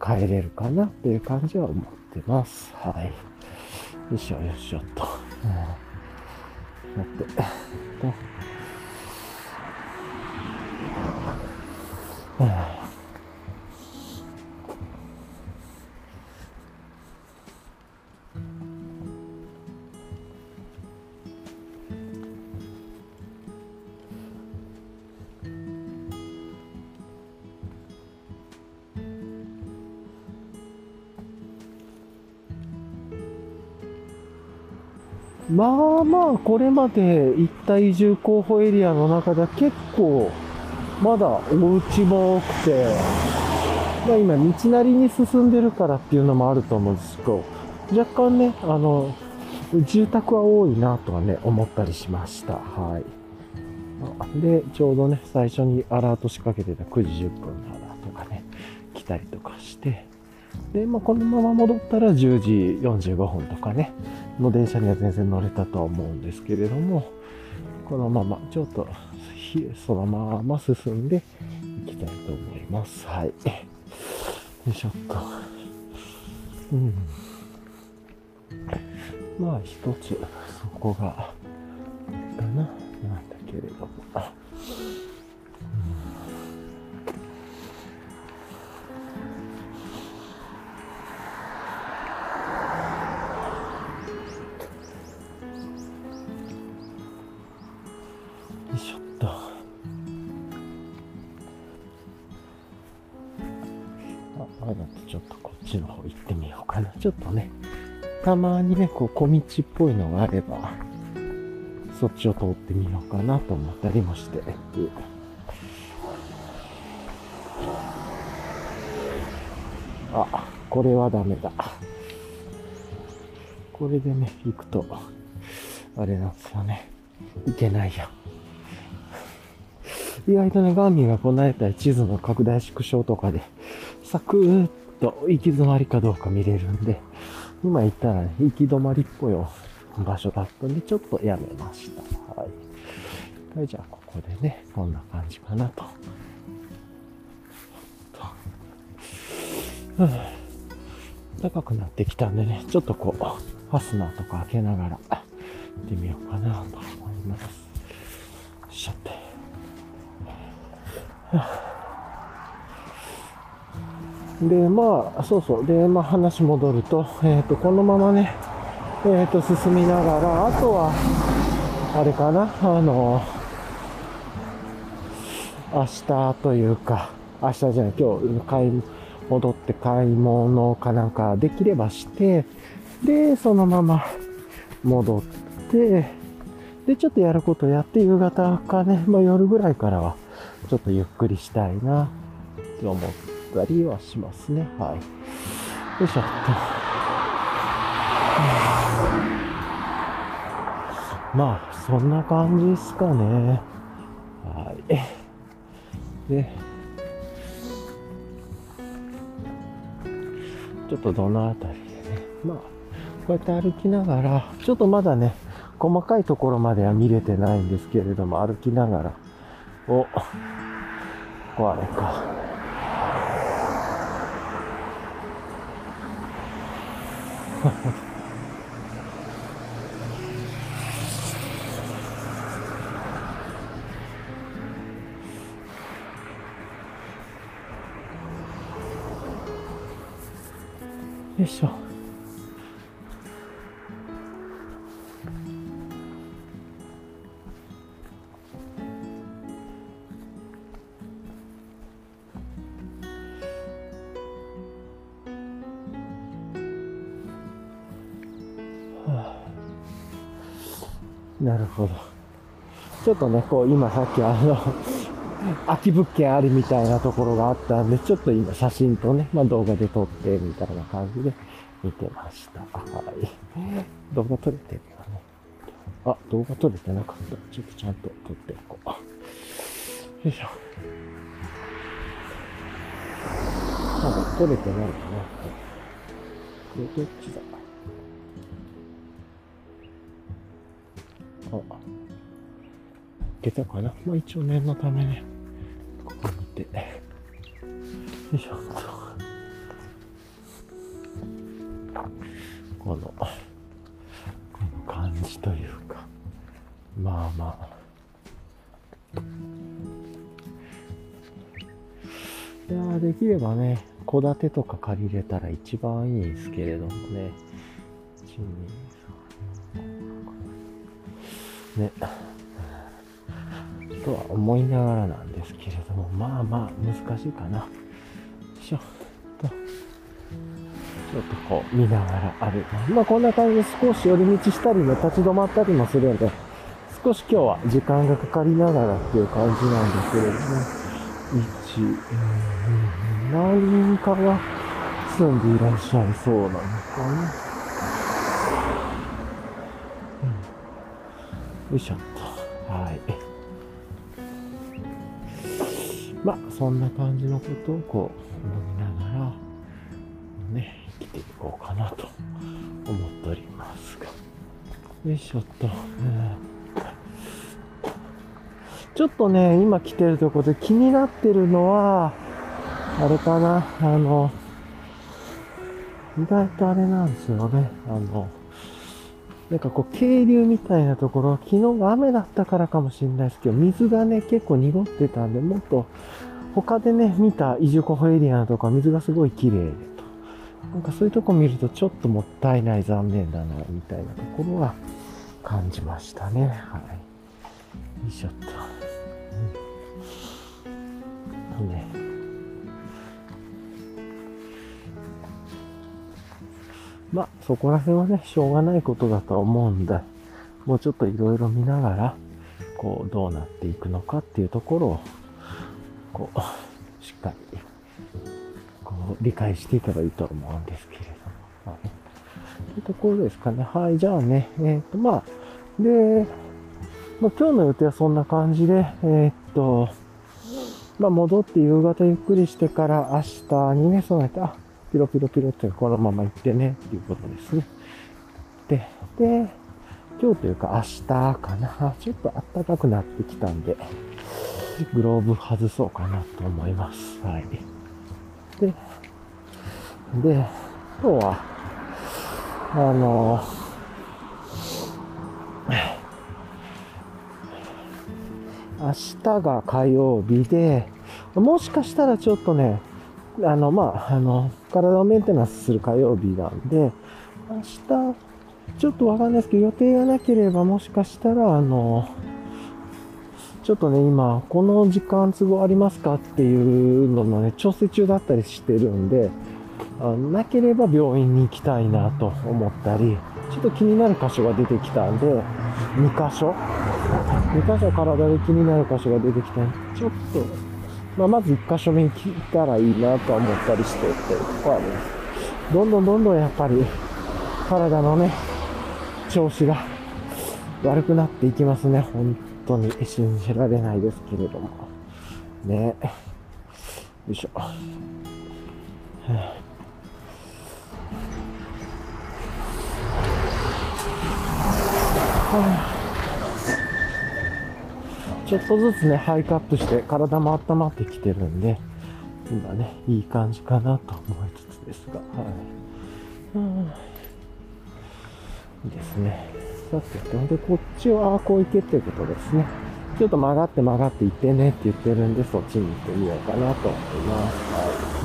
帰れるかなっていう感じは思ってます。はい。よいしょよいしょっと。うん、待って。うん、まあまあこれまで一帯重住候補エリアの中では結構まだお家も多くて、まあ今道なりに進んでるからっていうのもあると思うんですけど、若干ね、あの、住宅は多いなとはね、思ったりしました。はい。で、ちょうどね、最初にアラート仕掛けてた9時10分だなとかね、来たりとかして、で、まあ、このまま戻ったら10時45分とかね、の電車には全然乗れたとは思うんですけれども、このままちょっとそのまま進んでいきたいと思います。はい。よいしょっと。うん。まあ一つそこが、かな、なんだけれども。たまにね、こう小道っぽいのがあれば、そっちを通ってみようかなと思ったりもして。あ、これはダメだ。これでね、行くと、あれなんですよね。いけないよ。意外とね、ガーミンがこの間地図の拡大縮小とかで、サクーっと行き止まりかどうか見れるんで、今言ったら、行き止まりっぽい場所だったんで、ちょっとやめました。はい。はい、じゃあここでね、こんな感じかなと。と高くなってきたんでね、ちょっとこう、ファスナーとか開けながら、行ってみようかなと思います。よいしょって。で、まあ、そうそう。で、まあ、話戻ると、えっ、と、このままね、えっ、と、進みながら、あとは、あれかな、あの、明日というか、明日じゃない、今日、買い、戻って買い物かなんかできればして、で、そのまま戻って、で、ちょっとやることやって、夕方かね、まあ夜ぐらいからは、ちょっとゆっくりしたいな、って思ってたりはしますね。はい。よいしょっと。まあ、そんな感じですかね。はい。で、ちょっとどのあたりでね、まあ、こうやって歩きながら、ちょっとまだね、細かいところまでは見れてないんですけれども、歩きながら、お、ここあれか。よいしょ。はあなるほど。ちょっとね、こう今さっきあの、空き物件ありみたいなところがあったんで、ちょっと今写真とね、まあ動画で撮ってみたいな感じで見てました。はい。動画撮れてるよね。あ、動画撮れてなかった。ちょっとちゃんと撮っておこう。よいしょ。なんか撮れてないかな。これどっちだ？あ、いけたかな？まあ一応念のためね、いしょ。この、この感じというか、まあまあ。いやできればね、戸建てとか借りれたら一番いいですけれどもね。1 2ね。とは思いながらなんですけれども、まあまあ難しいかな。ちょっとこう見ながら歩いて。まあこんな感じで少し寄り道したりね、立ち止まったりもするんで、少し今日は時間がかかりながらっていう感じなんですけれども、1、うん、何人かが住んでいらっしゃいそうなのかな。よいしょっと。はい。まあ、そんな感じのことをこう、思いながら、こうかなと思っておりますが。よいしょっと。ちょっとね、今来てるとこで気になってるのは、あれかな、あの、意外とあれなんですよね。あの、なんかこう、渓流みたいなところ、昨日が雨だったからかもしれないですけど、水がね、結構濁ってたんで、もっと、他でね、見た移住候補エリアのとか、水がすごい綺麗で。なんかそういうとこ見ると、ちょっともったいない、残念だな、みたいなところは感じましたね。はい。よいしょっと。うん。ね。まあ、そこら辺はね、しょうがないことだと思うんで、もうちょっといろいろ見ながら、こう、どうなっていくのかっていうところを、こう、しっかり、理解していけばいいと思うんですけれども。はい。というところですかね。はい、じゃあね、えっ、と、まあ、で、まあ、今日の予定はそんな感じで、えー、っと、まあ、戻って夕方ゆっくりしてから明日にね、備えて、あ、ピロピロピロってこのまま行ってねっていうことですね。で、で、今日というか明日かな。ちょっと暖かくなってきたんで、グローブ外そうかなと思います。はい。で、で、今日は、あの、明日が火曜日で、もしかしたらちょっとね、あの、まあ、あの、体をメンテナンスする火曜日なんで、明日、ちょっとわかんないですけど、予定がなければもしかしたら、あの、ちょっとね、今、この時間都合ありますかっていうののね、調整中だったりしてるんで、なければ病院に行きたいなと思ったり、ちょっと気になる箇所が出てきたんで、2箇所 ?2 箇所体で気になる箇所が出てきたんで、ちょっとまあ、まず一箇所目に来たらいいなと思ったりしてっていうとこはあります。どんどんどんどんやっぱり体のね、調子が悪くなっていきますね。本当に信じられないですけれども。ねよいしょ。ちょっとずつね、ハイカップして体も温まってきてるんで、今ね、いい感じかなと思いつつですが、はい。うん、いいですね。さてと、で、こっちはこう行けってことですね。ちょっと曲がって曲がって行ってねって言ってるんで、そっちに行ってみようかなと思います。はい。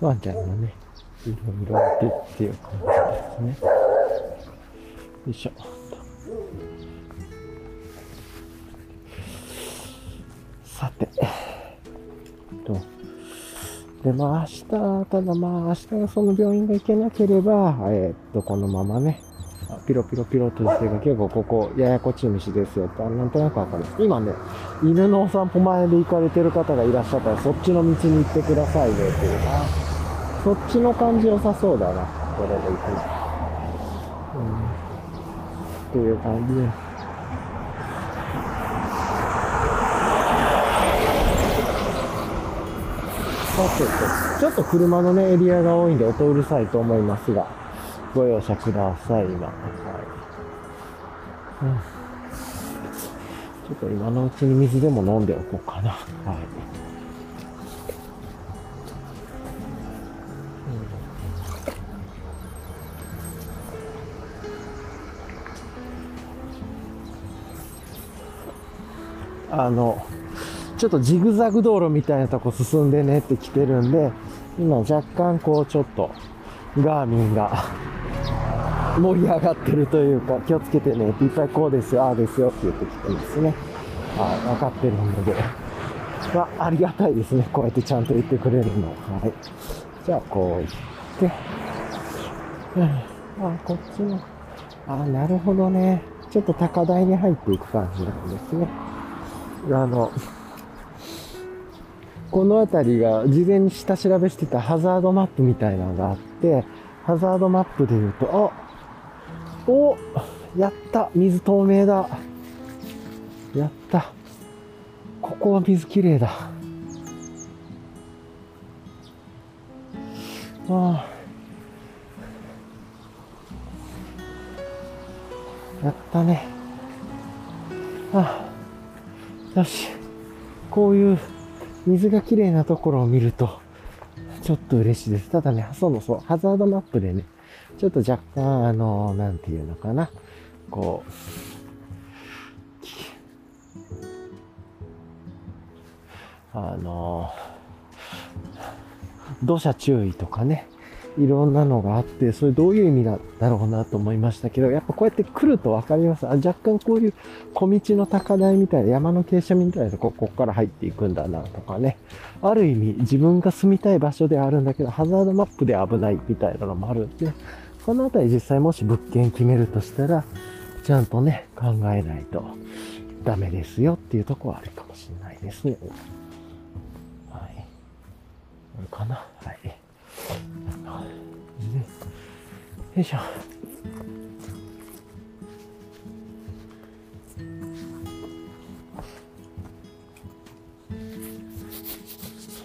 ワンちゃんがね、いろいろってっていう感じですね。よいしょ。さて、と。で、まあ明日、ただまあ明日はその病院が行けなければ、えー、っと、このままね、ピロピロピロとしてが結構ここ、ややこち虫ですよって、なんとなくわかる。今ね、犬のお散歩前で行かれてる方がいらっしゃったら、そっちの道に行ってくださいねっていうな。そっちの感じ良さそうだな。これで行く。うん。っていう感じです。さてと、ちょっと車のね、エリアが多いんで音うるさいと思いますが、ご容赦ください、今。はい。うん。ょっと今のうちに水でも飲んでおこうかな。はい。あの、ちょっとジグザグ道路みたいなとこ進んでねって来てるんで、今若干こうちょっとガーミンが盛り上がってるというか、気をつけてね、いっぱいこうですよ、ああですよって言ってきてますね。はい、分かってるので。まあ、ありがたいですね。こうやってちゃんと言ってくれるの。はい。じゃあ、こう言って。うん、あ、こっちの。あ、なるほどね。ちょっと高台に入っていく感じなんですね。あの、この辺りが事前に下調べしてたハザードマップみたいなのがあって、ハザードマップで言うと、あおやった。水透明だ。やった。ここは水きれいだ。ああ。やったね。ああ。よし。こういう水がきれいなところを見ると、ちょっと嬉しいです。ただね、そうそう、ハザードマップでね、ちょっと若干、あの、なんていうのかな、こう、あの、土砂注意とかね、いろんなのがあって、それどういう意味なんだろうなと思いましたけど、やっぱこうやって来ると分かります。あ若干こういう小道の高台みたいな、山の傾斜みたいなとこ、ここから入っていくんだなとかね。ある意味自分が住みたい場所であるんだけど、ハザードマップで危ないみたいなのもあるんで、ねこのあたり実際もし物件決めるとしたら、ちゃんとね、考えないとダメですよっていうとこはあるかもしれないですね。はい。かな？はい。よいしょ。よ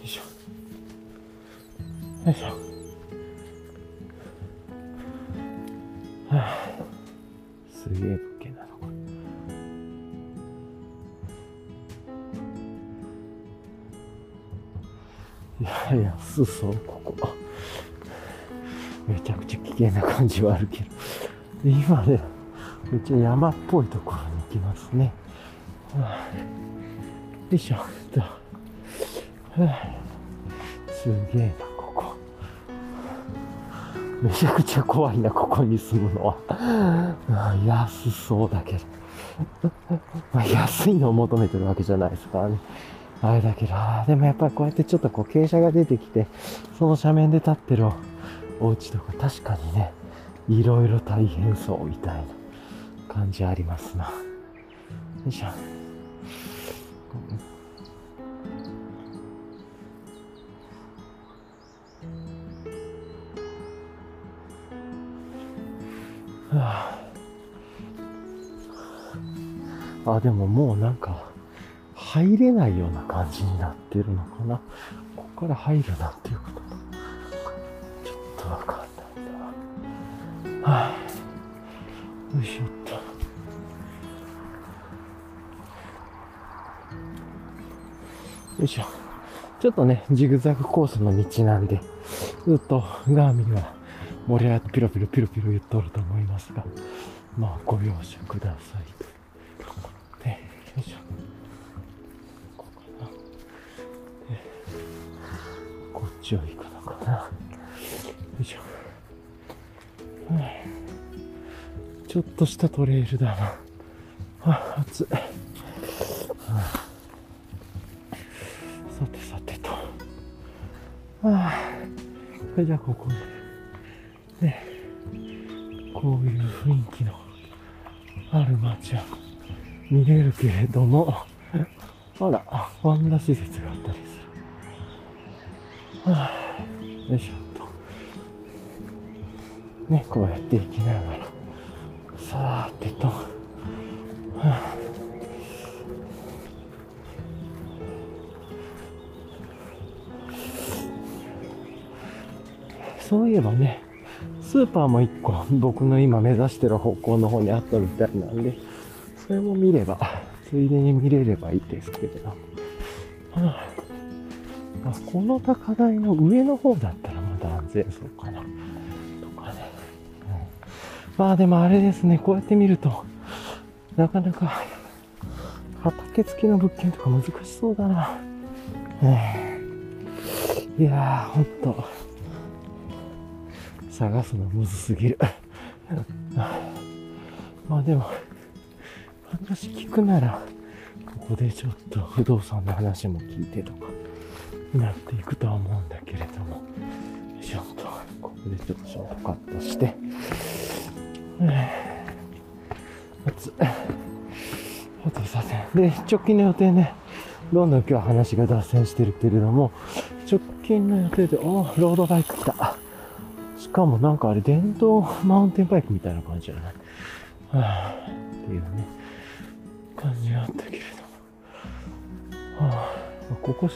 いしょ。よいしょ。すげえ物件なのこれ。いやいや、すそう、ここ。めちゃくちゃ危険な感じはあるけど。今ね、めっちゃ山っぽいところに行きますね。はあ、よいしょ。とはあ、すげえな、めちゃくちゃ怖いな、ここに住むのは。安そうだけど。まあ、安いのを求めてるわけじゃないですからね。あれだけど、でもやっぱりこうやってちょっとこう傾斜が出てきて、その斜面で立ってるお家とか確かにね、いろいろ大変そうみたいな感じありますな。よいしょ。あ、でももうなんか、入れないような感じになってるのかな。ここから入るなっていうことちょっとわかんないんだ。はあ、よいしょっと。よいしょ。ちょっとね、ジグザグコースの道なんで、ずっとガーミンは盛り上がってピロピロピロピロ言っとると思いますが、まあご容赦くださいと。よいしょ。ここかな。こっちを行くのかな。よいしょ。ちょっとしたトレイルだな。はあ、暑い。さてさてと。はあ、じゃあここで、ね、こういう雰囲気のある街は見れるけれども、あら、ワンダ施設があったりする。はあ、よいしょっと。ね、こうやって行きながら、さーてスーパーも一個 僕の今目指してる方向の方にあったみたいなんで、それも見れば、ついでに見れればいいですけど。はあ、この高台の上の方だったらまだ安全そうかなとかね。まあでもあれですね、こうやって見ると、なかなか畑付きの物件とか難しそうだな。えいやー、ほんと。探すのむずすぎる。まあでも、話聞くなら、ここでちょっと不動産の話も聞いてとか、なっていくとは思うんだけれども、ちょっと、ここでちょっとショートカットして、熱あとさせん。で、直近の予定ね、どんどん今日は話が脱線してるけれども、直近の予定で、おロードバイク来た。しかもなんかあれ、電動マウンテンバイクみたいな感じじゃない？はあ、っていうね、感じがあったけれども。はあ、ここ、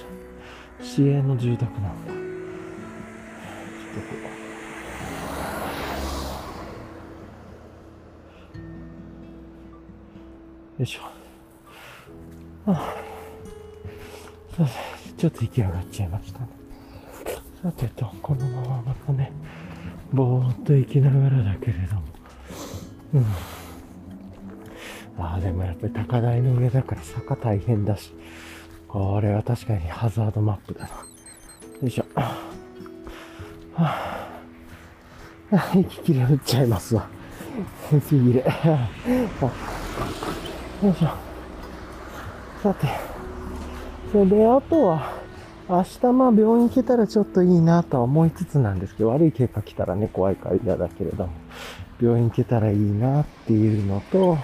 市営の住宅なんだ。ちょっとこう。よいしょ。はあ、さちょっと息上がっちゃいましたね。さてと、このまままたね、ぼーっと行きながらだけれども。うん。ああ、でもやっぱり高台の上だから坂大変だし、これは確かにハザードマップだな。よいしょ。はあ、息切れ打っちゃいますわ。息切れ。よいしょ。さて。それで、あとは、明日まあ病院行けたらちょっといいなとは思いつつなんですけど、悪い結果来たらね、怖いから嫌だけれども、病院行けたらいいなっていうのと、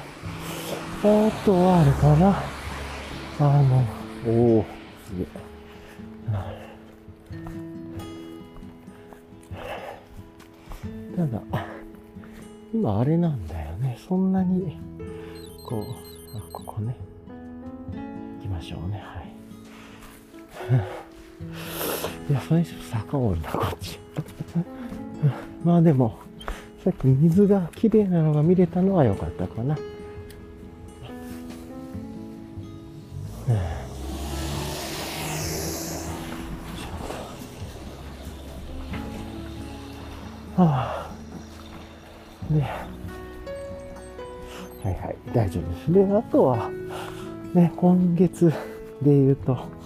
あとはあれかな。あの、おおすげえ。ただ、今あれなんだよね。そんなに、こう、あ、ここね。行きましょうね。はい。いや、それにしても坂多いな、こっち。まあでも、さっき水が綺麗なのが見れたのは良かったかな。はあ、で、はいはい、大丈夫です。で、あとは、ね、今月で言うと、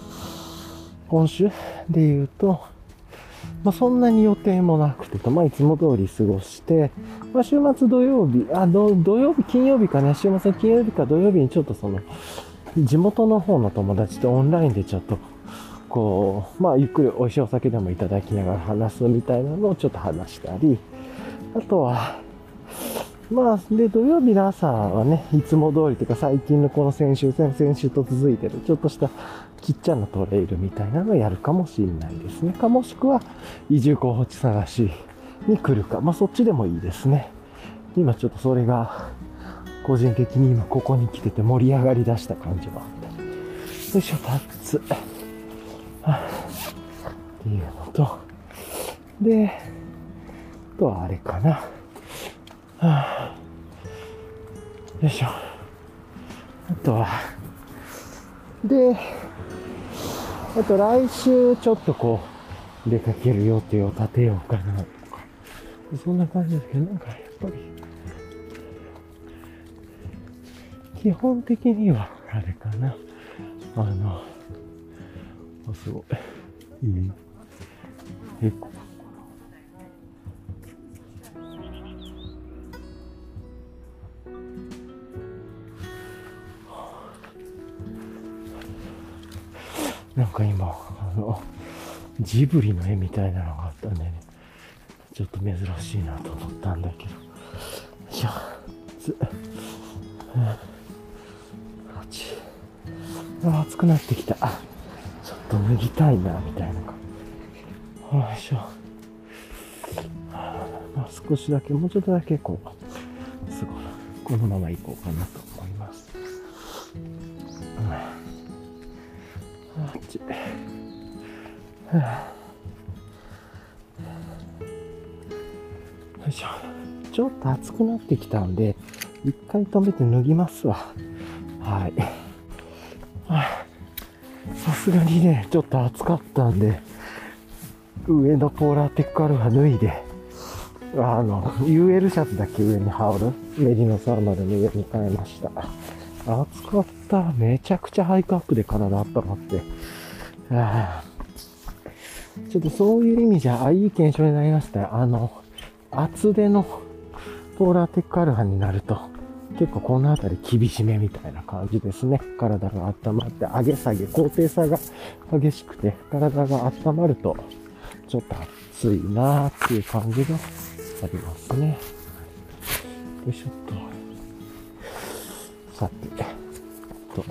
今週で言うと、まあ、そんなに予定もなくてと、まあ、いつも通り過ごして、まあ、週末土曜日、あ、土曜日、金曜日かね、週末の金曜日か土曜日にちょっとその、地元の方の友達とオンラインでちょっと、こう、まあ、ゆっくり美味しいお酒でもいただきながら話すみたいなのをちょっと話したり、あとは、まあ、で、土曜日の朝はね、いつも通りというか、最近のこの先週、先々週と続いてる、ちょっとしたちっちゃなトレイルみたいなのをやるかもしれないですね。か、もしくは、移住候補地探しに来るか。まあ、そっちでもいいですね。今ちょっとそれが、個人的に今ここに来てて盛り上がりだした感じはあった。よいしょ、タッツ。はあ、っていうのと、で、あとはあれかな。はあ、よいしょ。あとは、で、あと来週ちょっとこう、出かける予定を立てようかなとか。そんな感じですけど、なんかやっぱり、基本的には、あれかな。あの、あ、すごい。いい。え、こなんか今、あの、ジブリの絵みたいなのがあったんでね、ちょっと珍しいなと思ったんだけど。いしょ、つ、あち。あ、暑くなってきた。ちょっと脱ぎたいな、みたいな感じ。よいしょ。まあ、少しだけ、もうちょっとだけこう、すごい。このまま行こうかなとち。はあ、よいしょ。ちょっと暑くなってきたんで、一回止めて脱ぎますわ。はい。さすがにね、ちょっと暑かったんで、上のポーラーテックアルファ脱いで、あの、UL シャツだけ？上に羽織る、メリノサーマルの上に変えました。暑かった。めちゃくちゃハイクアップで体温まって。あちょっとそういう意味じゃ、あ、いい検証になりました。あの、厚手のポーラーテックアルファになると、結構この辺り厳しめみたいな感じですね。体が温まって、上げ下げ、高低差が激しくて、体が温まると、ちょっと暑いなーっていう感じがありますね。よいしょっと。さて、と、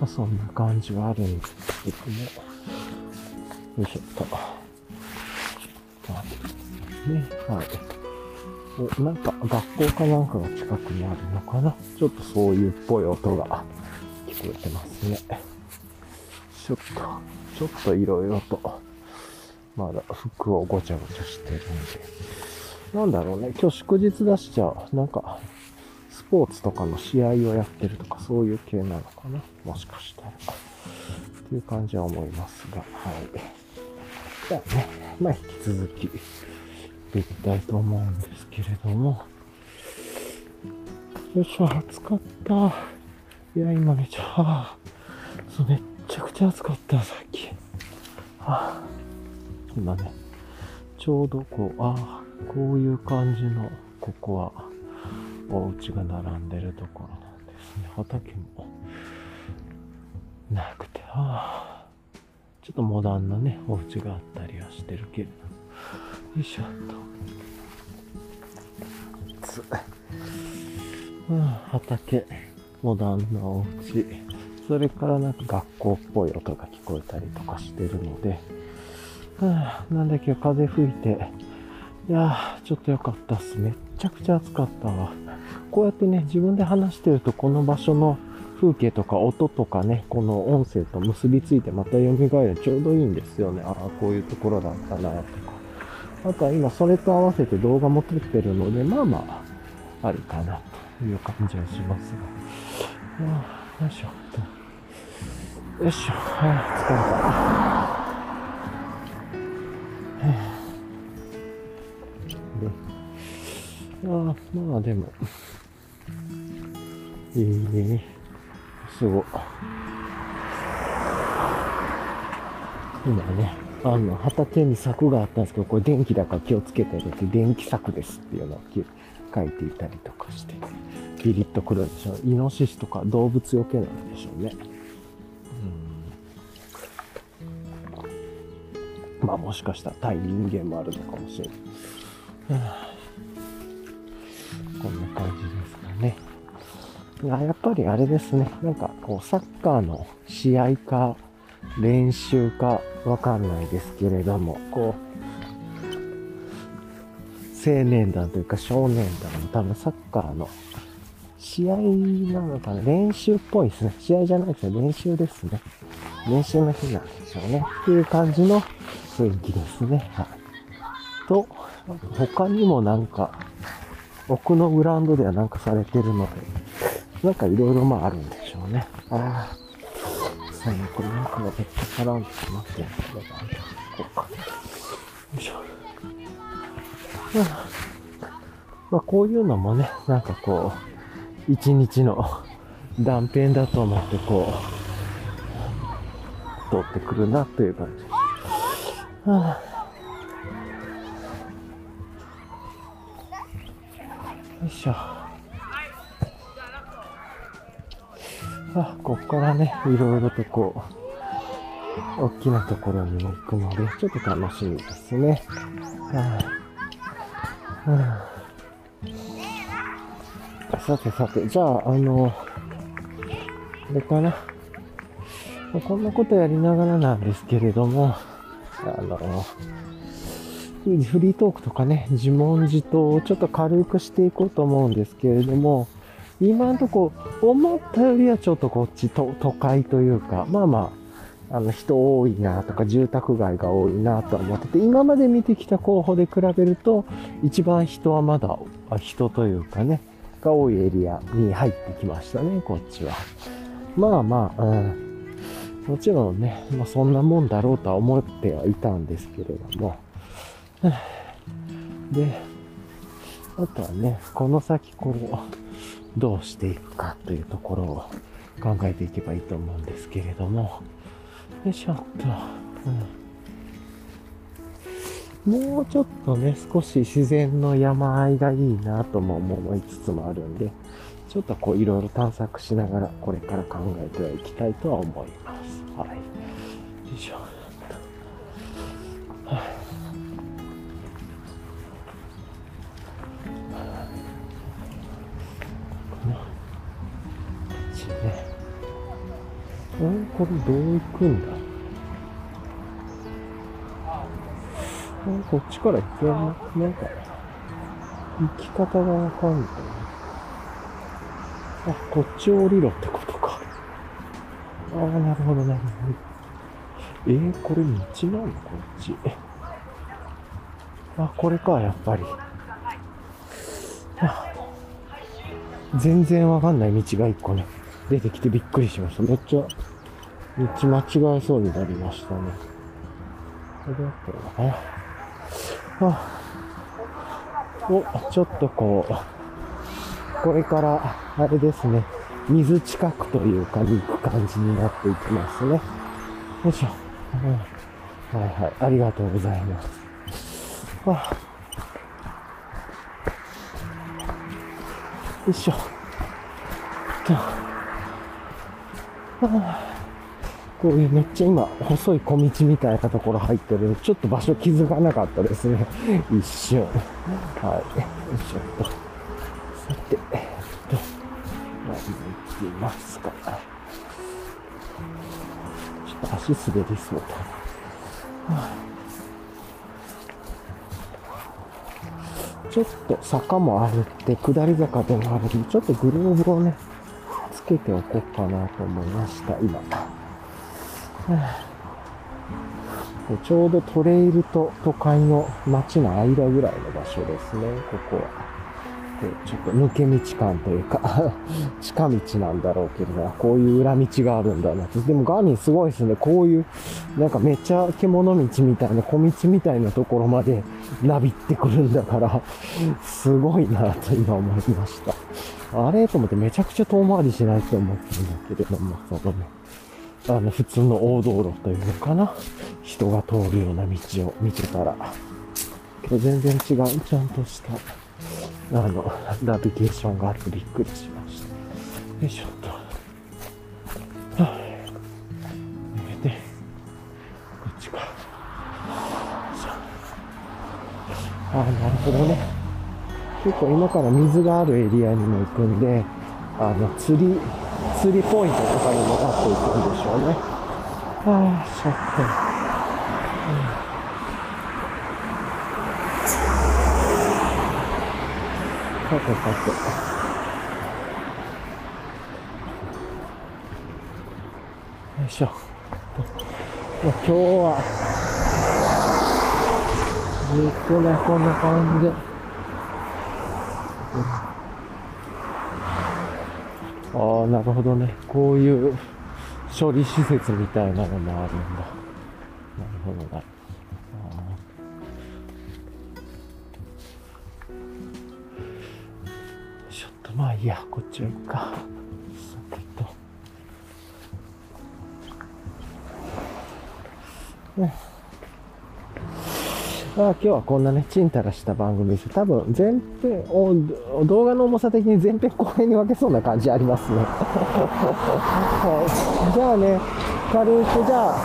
まあ、そんな感じはあるんですけども、よいしょっと。ね、はい。お、なんか学校かなんかが近くにあるのかなちょっとそういうっぽい音が聞こえてますね。ちょっと、ちょっといろいろと、まだ服をごちゃごちゃしてるんで。なんだろうね、今日祝日出しちゃう。なんか、ポーツとかの試合をやってるとか、そういう系なのかなもしかしたら。っていう感じは思いますが、はい。じゃあね、まあ引き続き、できたいと思うんですけれども。よいしょ、暑かった。いや、今めちゃ、そう、めっちゃくちゃ暑かった、さっき。はあ、今ね、ちょうどこう、ああ、こういう感じの、ここは、お家が並んでるところなんですね。畑も、なくて、はあ、ちょっとモダンなね、お家があったりはしてるけれどよいしょっと。つうん、畑、モダンなお家、それからなんか学校っぽい音が聞こえたりとかしてるので、はあ、なんだっけ、風吹いて、いやー、ちょっと良かったっす。めっちゃくちゃ暑かったわ。こうやってね、自分で話してると、この場所の風景とか音とかね、この音声と結びついてまた蘇るちょうどいいんですよね。ああ、こういうところだったな、とか。あとは今それと合わせて動画も撮ってるので、まあまあ、ありかなという感じはしますが。ああよいしょ。よいしょ。はあ、疲れた。はあで、ああ、まあでも、いいね。すごい。今ね、あの、畑に柵があったんですけど、これ電気だから気をつけてねって、電気柵ですっていうのを書いていたりとかして、ピリッとくるんでしょう。イノシシとか動物よけなんでしょうね。うん。まあもしかしたら対人間もあるのかもしれない。はあこんな感じですかね。や、っぱりあれですね。なんかこう、サッカーの試合か、練習かわかんないですけれども、こう、青年団というか少年団の多分サッカーの試合なのかな練習っぽいですね。試合じゃないですね。練習ですね。練習の日なんでしょうね。っていう感じの雰囲気ですね。はい。と、他にもなんか、奥のグラウンドではなんかされてるので、なんかいろいろまああるんでしょうね。ああ。最後これなんかがめっちゃ絡んでしまってるんだけど、こうか。よいしょ。まあこういうのもね、なんかこう、一日の断片だと思ってこう、通ってくるなという感じ。はあよいしょ。あ、こっからね、いろいろとこう、大きなところにも行くので、ちょっと楽しみですね。はあはあ、さてさて、じゃあ、あの、あれかな。こんなことやりながらなんですけれども、あの、フリートークとかね、自問自答をちょっと軽くしていこうと思うんですけれども、今のとこ思ったよりはちょっとこっちと都会というか、まあまあ、あの人多いなとか住宅街が多いなとは思ってて、今まで見てきた候補で比べると、一番人はまだ、人というかね、が多いエリアに入ってきましたね、こっちは。まあまあ、うん。もちろんね、まあそんなもんだろうとは思ってはいたんですけれども、で、あとはね、この先こう、どうしていくかというところを考えていけばいいと思うんですけれども、よいしょっと、うん、もうちょっとね、少し自然の山あいがいいなとも思いつつもあるんで、ちょっとこういろいろ探索しながらこれから考えてはいきたいとは思います。は。いねえこれどう行くんだ？こっちから行けななんか、行き方がわかんない。あ、こっち降りろってことか。ああ、なるほど、なるほど。えー、これ道なの？こっち。あ、これか、やっぱり。全然わかんない道が一個ね、出てきてびっくりしました。めっちゃ、道間違えそうになりましたね。これだったのかな。あ、お、ちょっとこう、これから、あれですね、水近くというかに行く感じになっていきますね。よいしょ。はいはい、ありがとうございます。あよいしょ。と。こういうめっちゃ今、細い小道みたいなところ入ってるちょっと場所気づかなかったですね。一瞬。はい。よいしょっと。さて、えっと、まあ、行きますか。ちょっと足滑りそうだ。はあちょっと坂もあるって、下り坂でもあるんで、ちょっとグローブをね、けておこうかなと思いました、今。ちょうどトレイルと都会の街の間ぐらいの場所ですね、ここは。ちょっと抜け道感というか 近道なんだろうけどな、こういう裏道があるんだなと。でもガーミンすごいですね。こういう、なんかめっちゃ獣道みたいな、小道みたいなところまで なびってくるんだから、すごいなと今思いました。あれ？と思ってめちゃくちゃ遠回りしないと思ってるんだけれども、そのね、あの普通の大道路というのかな。人が通るような道を見てたら、全然違う、ちゃんとした。あの、ナビゲーションがあってびっくりしました。よいしょっと。はぁ、で、こっちか。ああ、なるほどね。結構今から水があるエリアにも行くんで、あの、釣り、釣りポイントとかにもなっていくんでしょうね。ああ、ちょっと。さてさて。よいしょ。今日は、ずっとね、こんな感じで。ああ、なるほどね。こういう処理施設みたいなのもあるんだ。なるほどな。まあいいや、こっちは行くか。さてと。ね。あ今日はこんなね、ちんたらした番組です。多分、前編お、動画の重さ的に前編後編に分けそうな感じありますね。はい、じゃあね、軽く、じゃあ、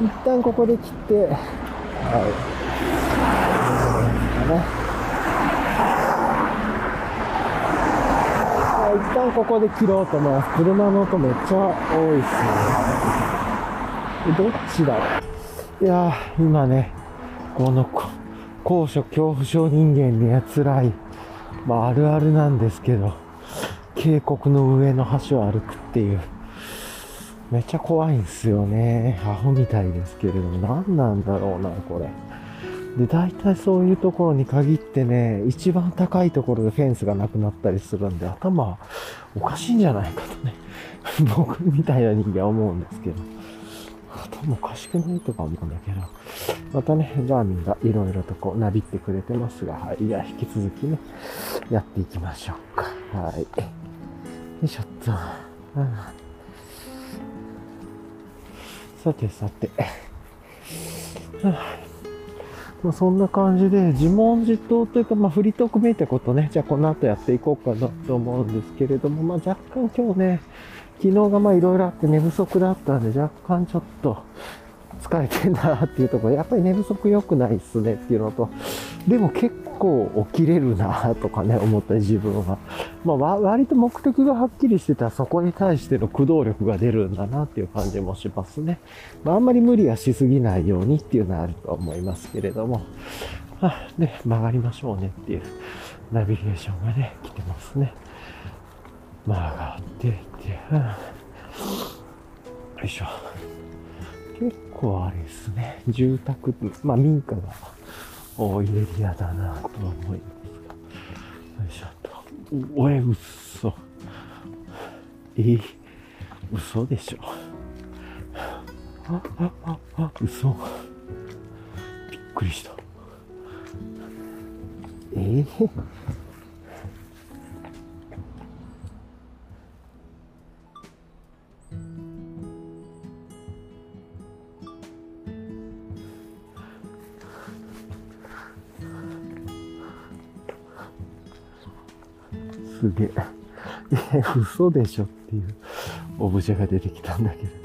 一旦ここで切って、はい。ね一旦ここで切ろうと思います。車の音めっちゃ多いっすね。どっちだ？ろういやー、今ね、この高所恐怖症人間には辛い、まああるあるなんですけど、渓谷の上の橋を歩くっていう、めっちゃ怖いんすよね。アホみたいですけれども、何なんだろうな、これ。で、大体そういうところに限ってね、一番高いところでフェンスがなくなったりするんで、頭おかしいんじゃないかとね、僕みたいな人間は思うんですけど、頭おかしくないとか思うんだけど、またね、ガーミンがいろいろとこう、なびってくれてますが、はい、いや、引き続きね、やっていきましょうか。はい。よいしょっと。うんさてさて。まあ、そんな感じで、自問自答というか、まあ、フリートークめいたことね、じゃあこの後やっていこうかなと思うんですけれども、まあ、若干今日ね、昨日がまあいろいろあって寝不足だったんで、若干ちょっと疲れてんなっていうところ、やっぱり寝不足良くないっすねっていうのと、でも結構起きれるなとかね、思った自分は。まあ、割と目的がはっきりしてたらそこに対しての駆動力が出るんだなっていう感じもしますね。まあ、あんまり無理はしすぎないようにっていうのはあると思いますけれども。あ、で、曲がりましょうねっていうナビゲーションがね、来てますね。曲がってって、うん、よいしょ。結構あれですね、住宅、まあ民家が多いエリアだなとは思いますが。よいしょと。おえ、嘘。えー、嘘でしょ。あ、あ、あ、あ、嘘。びっくりした。えー、すげえ。え、嘘でしょっていうオブジェが出てきたんだけれど。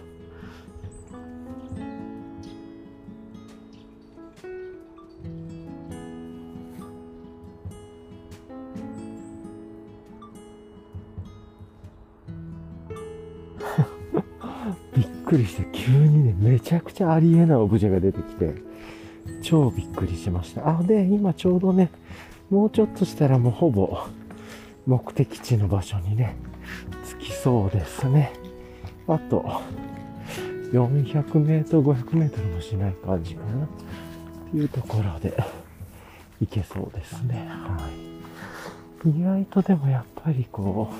びっくりして急にね、めちゃくちゃありえないオブジェが出てきて、超びっくりしました。あ、で、今ちょうどね、もうちょっとしたらもうほぼ目的地の場所にね、着きそうですね。あと、400メートル、500メートルもしない感じかな。っていうところで、行けそうですね。はい。意外とでもやっぱりこ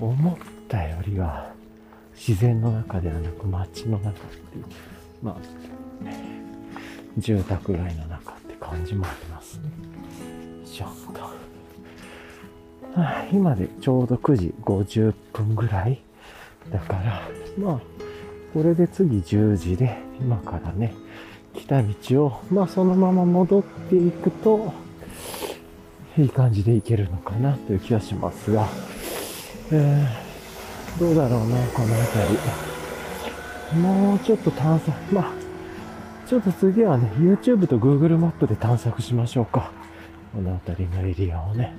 う、思ったよりは、自然の中ではなく街の中っていう、まあ、住宅街の中って感じもありますね。ちょっと。今でちょうど9時50分ぐらいだから、まあ、これで次10時で、今からね、来た道を、まあそのまま戻っていくと、いい感じでいけるのかなという気がしますが、えー、どうだろうな、この辺り。もうちょっと探索、まあ、ちょっと次はね、YouTube と Google マップで探索しましょうか。この辺りのエリアをね。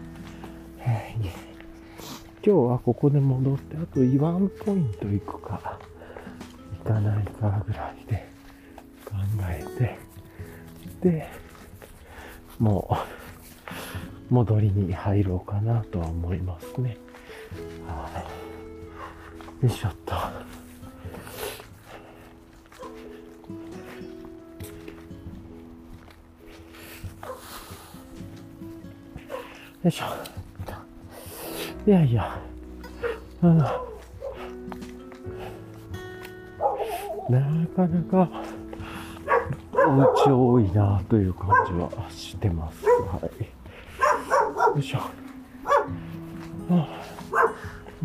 今日はここで戻って、あとワンポイント行くか、行かないかぐらいで考えて、で、もう、戻りに入ろうかなとは思いますね。はい。よいしょっと。よいしょ。いやいや、うん、なかなかお家多いなという感じはしてます。はい。よいしょ。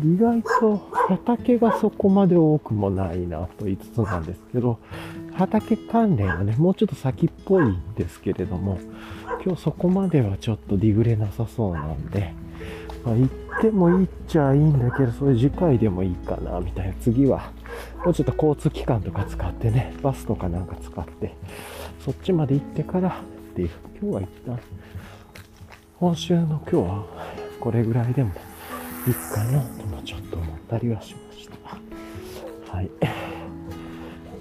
意外と畑がそこまで多くもないなと言いつつなんですけど、畑関連はね、もうちょっと先っぽいんですけれども、今日そこまではちょっとディグれなさそうなんで、まあ、行ってもいいっちゃいいんだけど、それ次回でもいいかな、みたいな。次は、もうちょっと交通機関とか使ってね、バスとかなんか使って、そっちまで行ってからっていう。今日は一旦、今週の今日はこれぐらいでもいいかなともちょっと思ったりはしました。はい。よ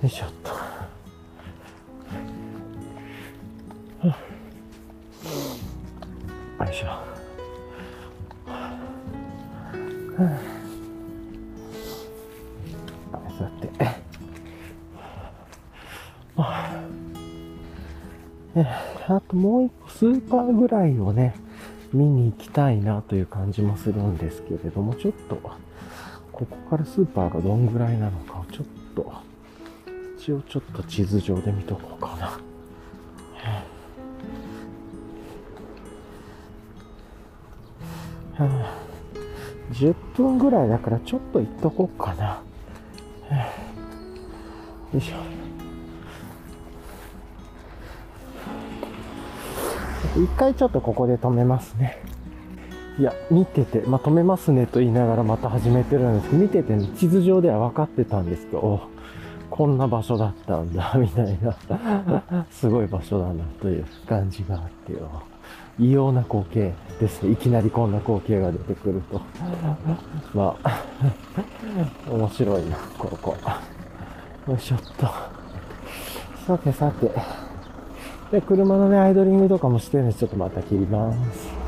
いしょっと。よいしょ。さて。あともう一個スーパーぐらいをね、見に行きたいなという感じもするんですけれども、ちょっと、ここからスーパーがどんぐらいなのかをちょっと、一応ちょっと地図上で見とこうかな。はあ10分ぐらいだからちょっと行っとこうかな。よいしょ。一回ちょっとここで止めますね。いや、見てて、まあ、止めますねと言いながらまた始めてるんですけど、見てて、ね、地図上では分かってたんですけど、こんな場所だったんだ、みたいな、すごい場所だなという感じがあってよ。異様な光景ですね。いきなりこんな光景が出てくると。まあ、面白いな、ここ。よいしょっと。さてさて。で、車のね、アイドリングとかもしてるんで、ちょっとまた切ります。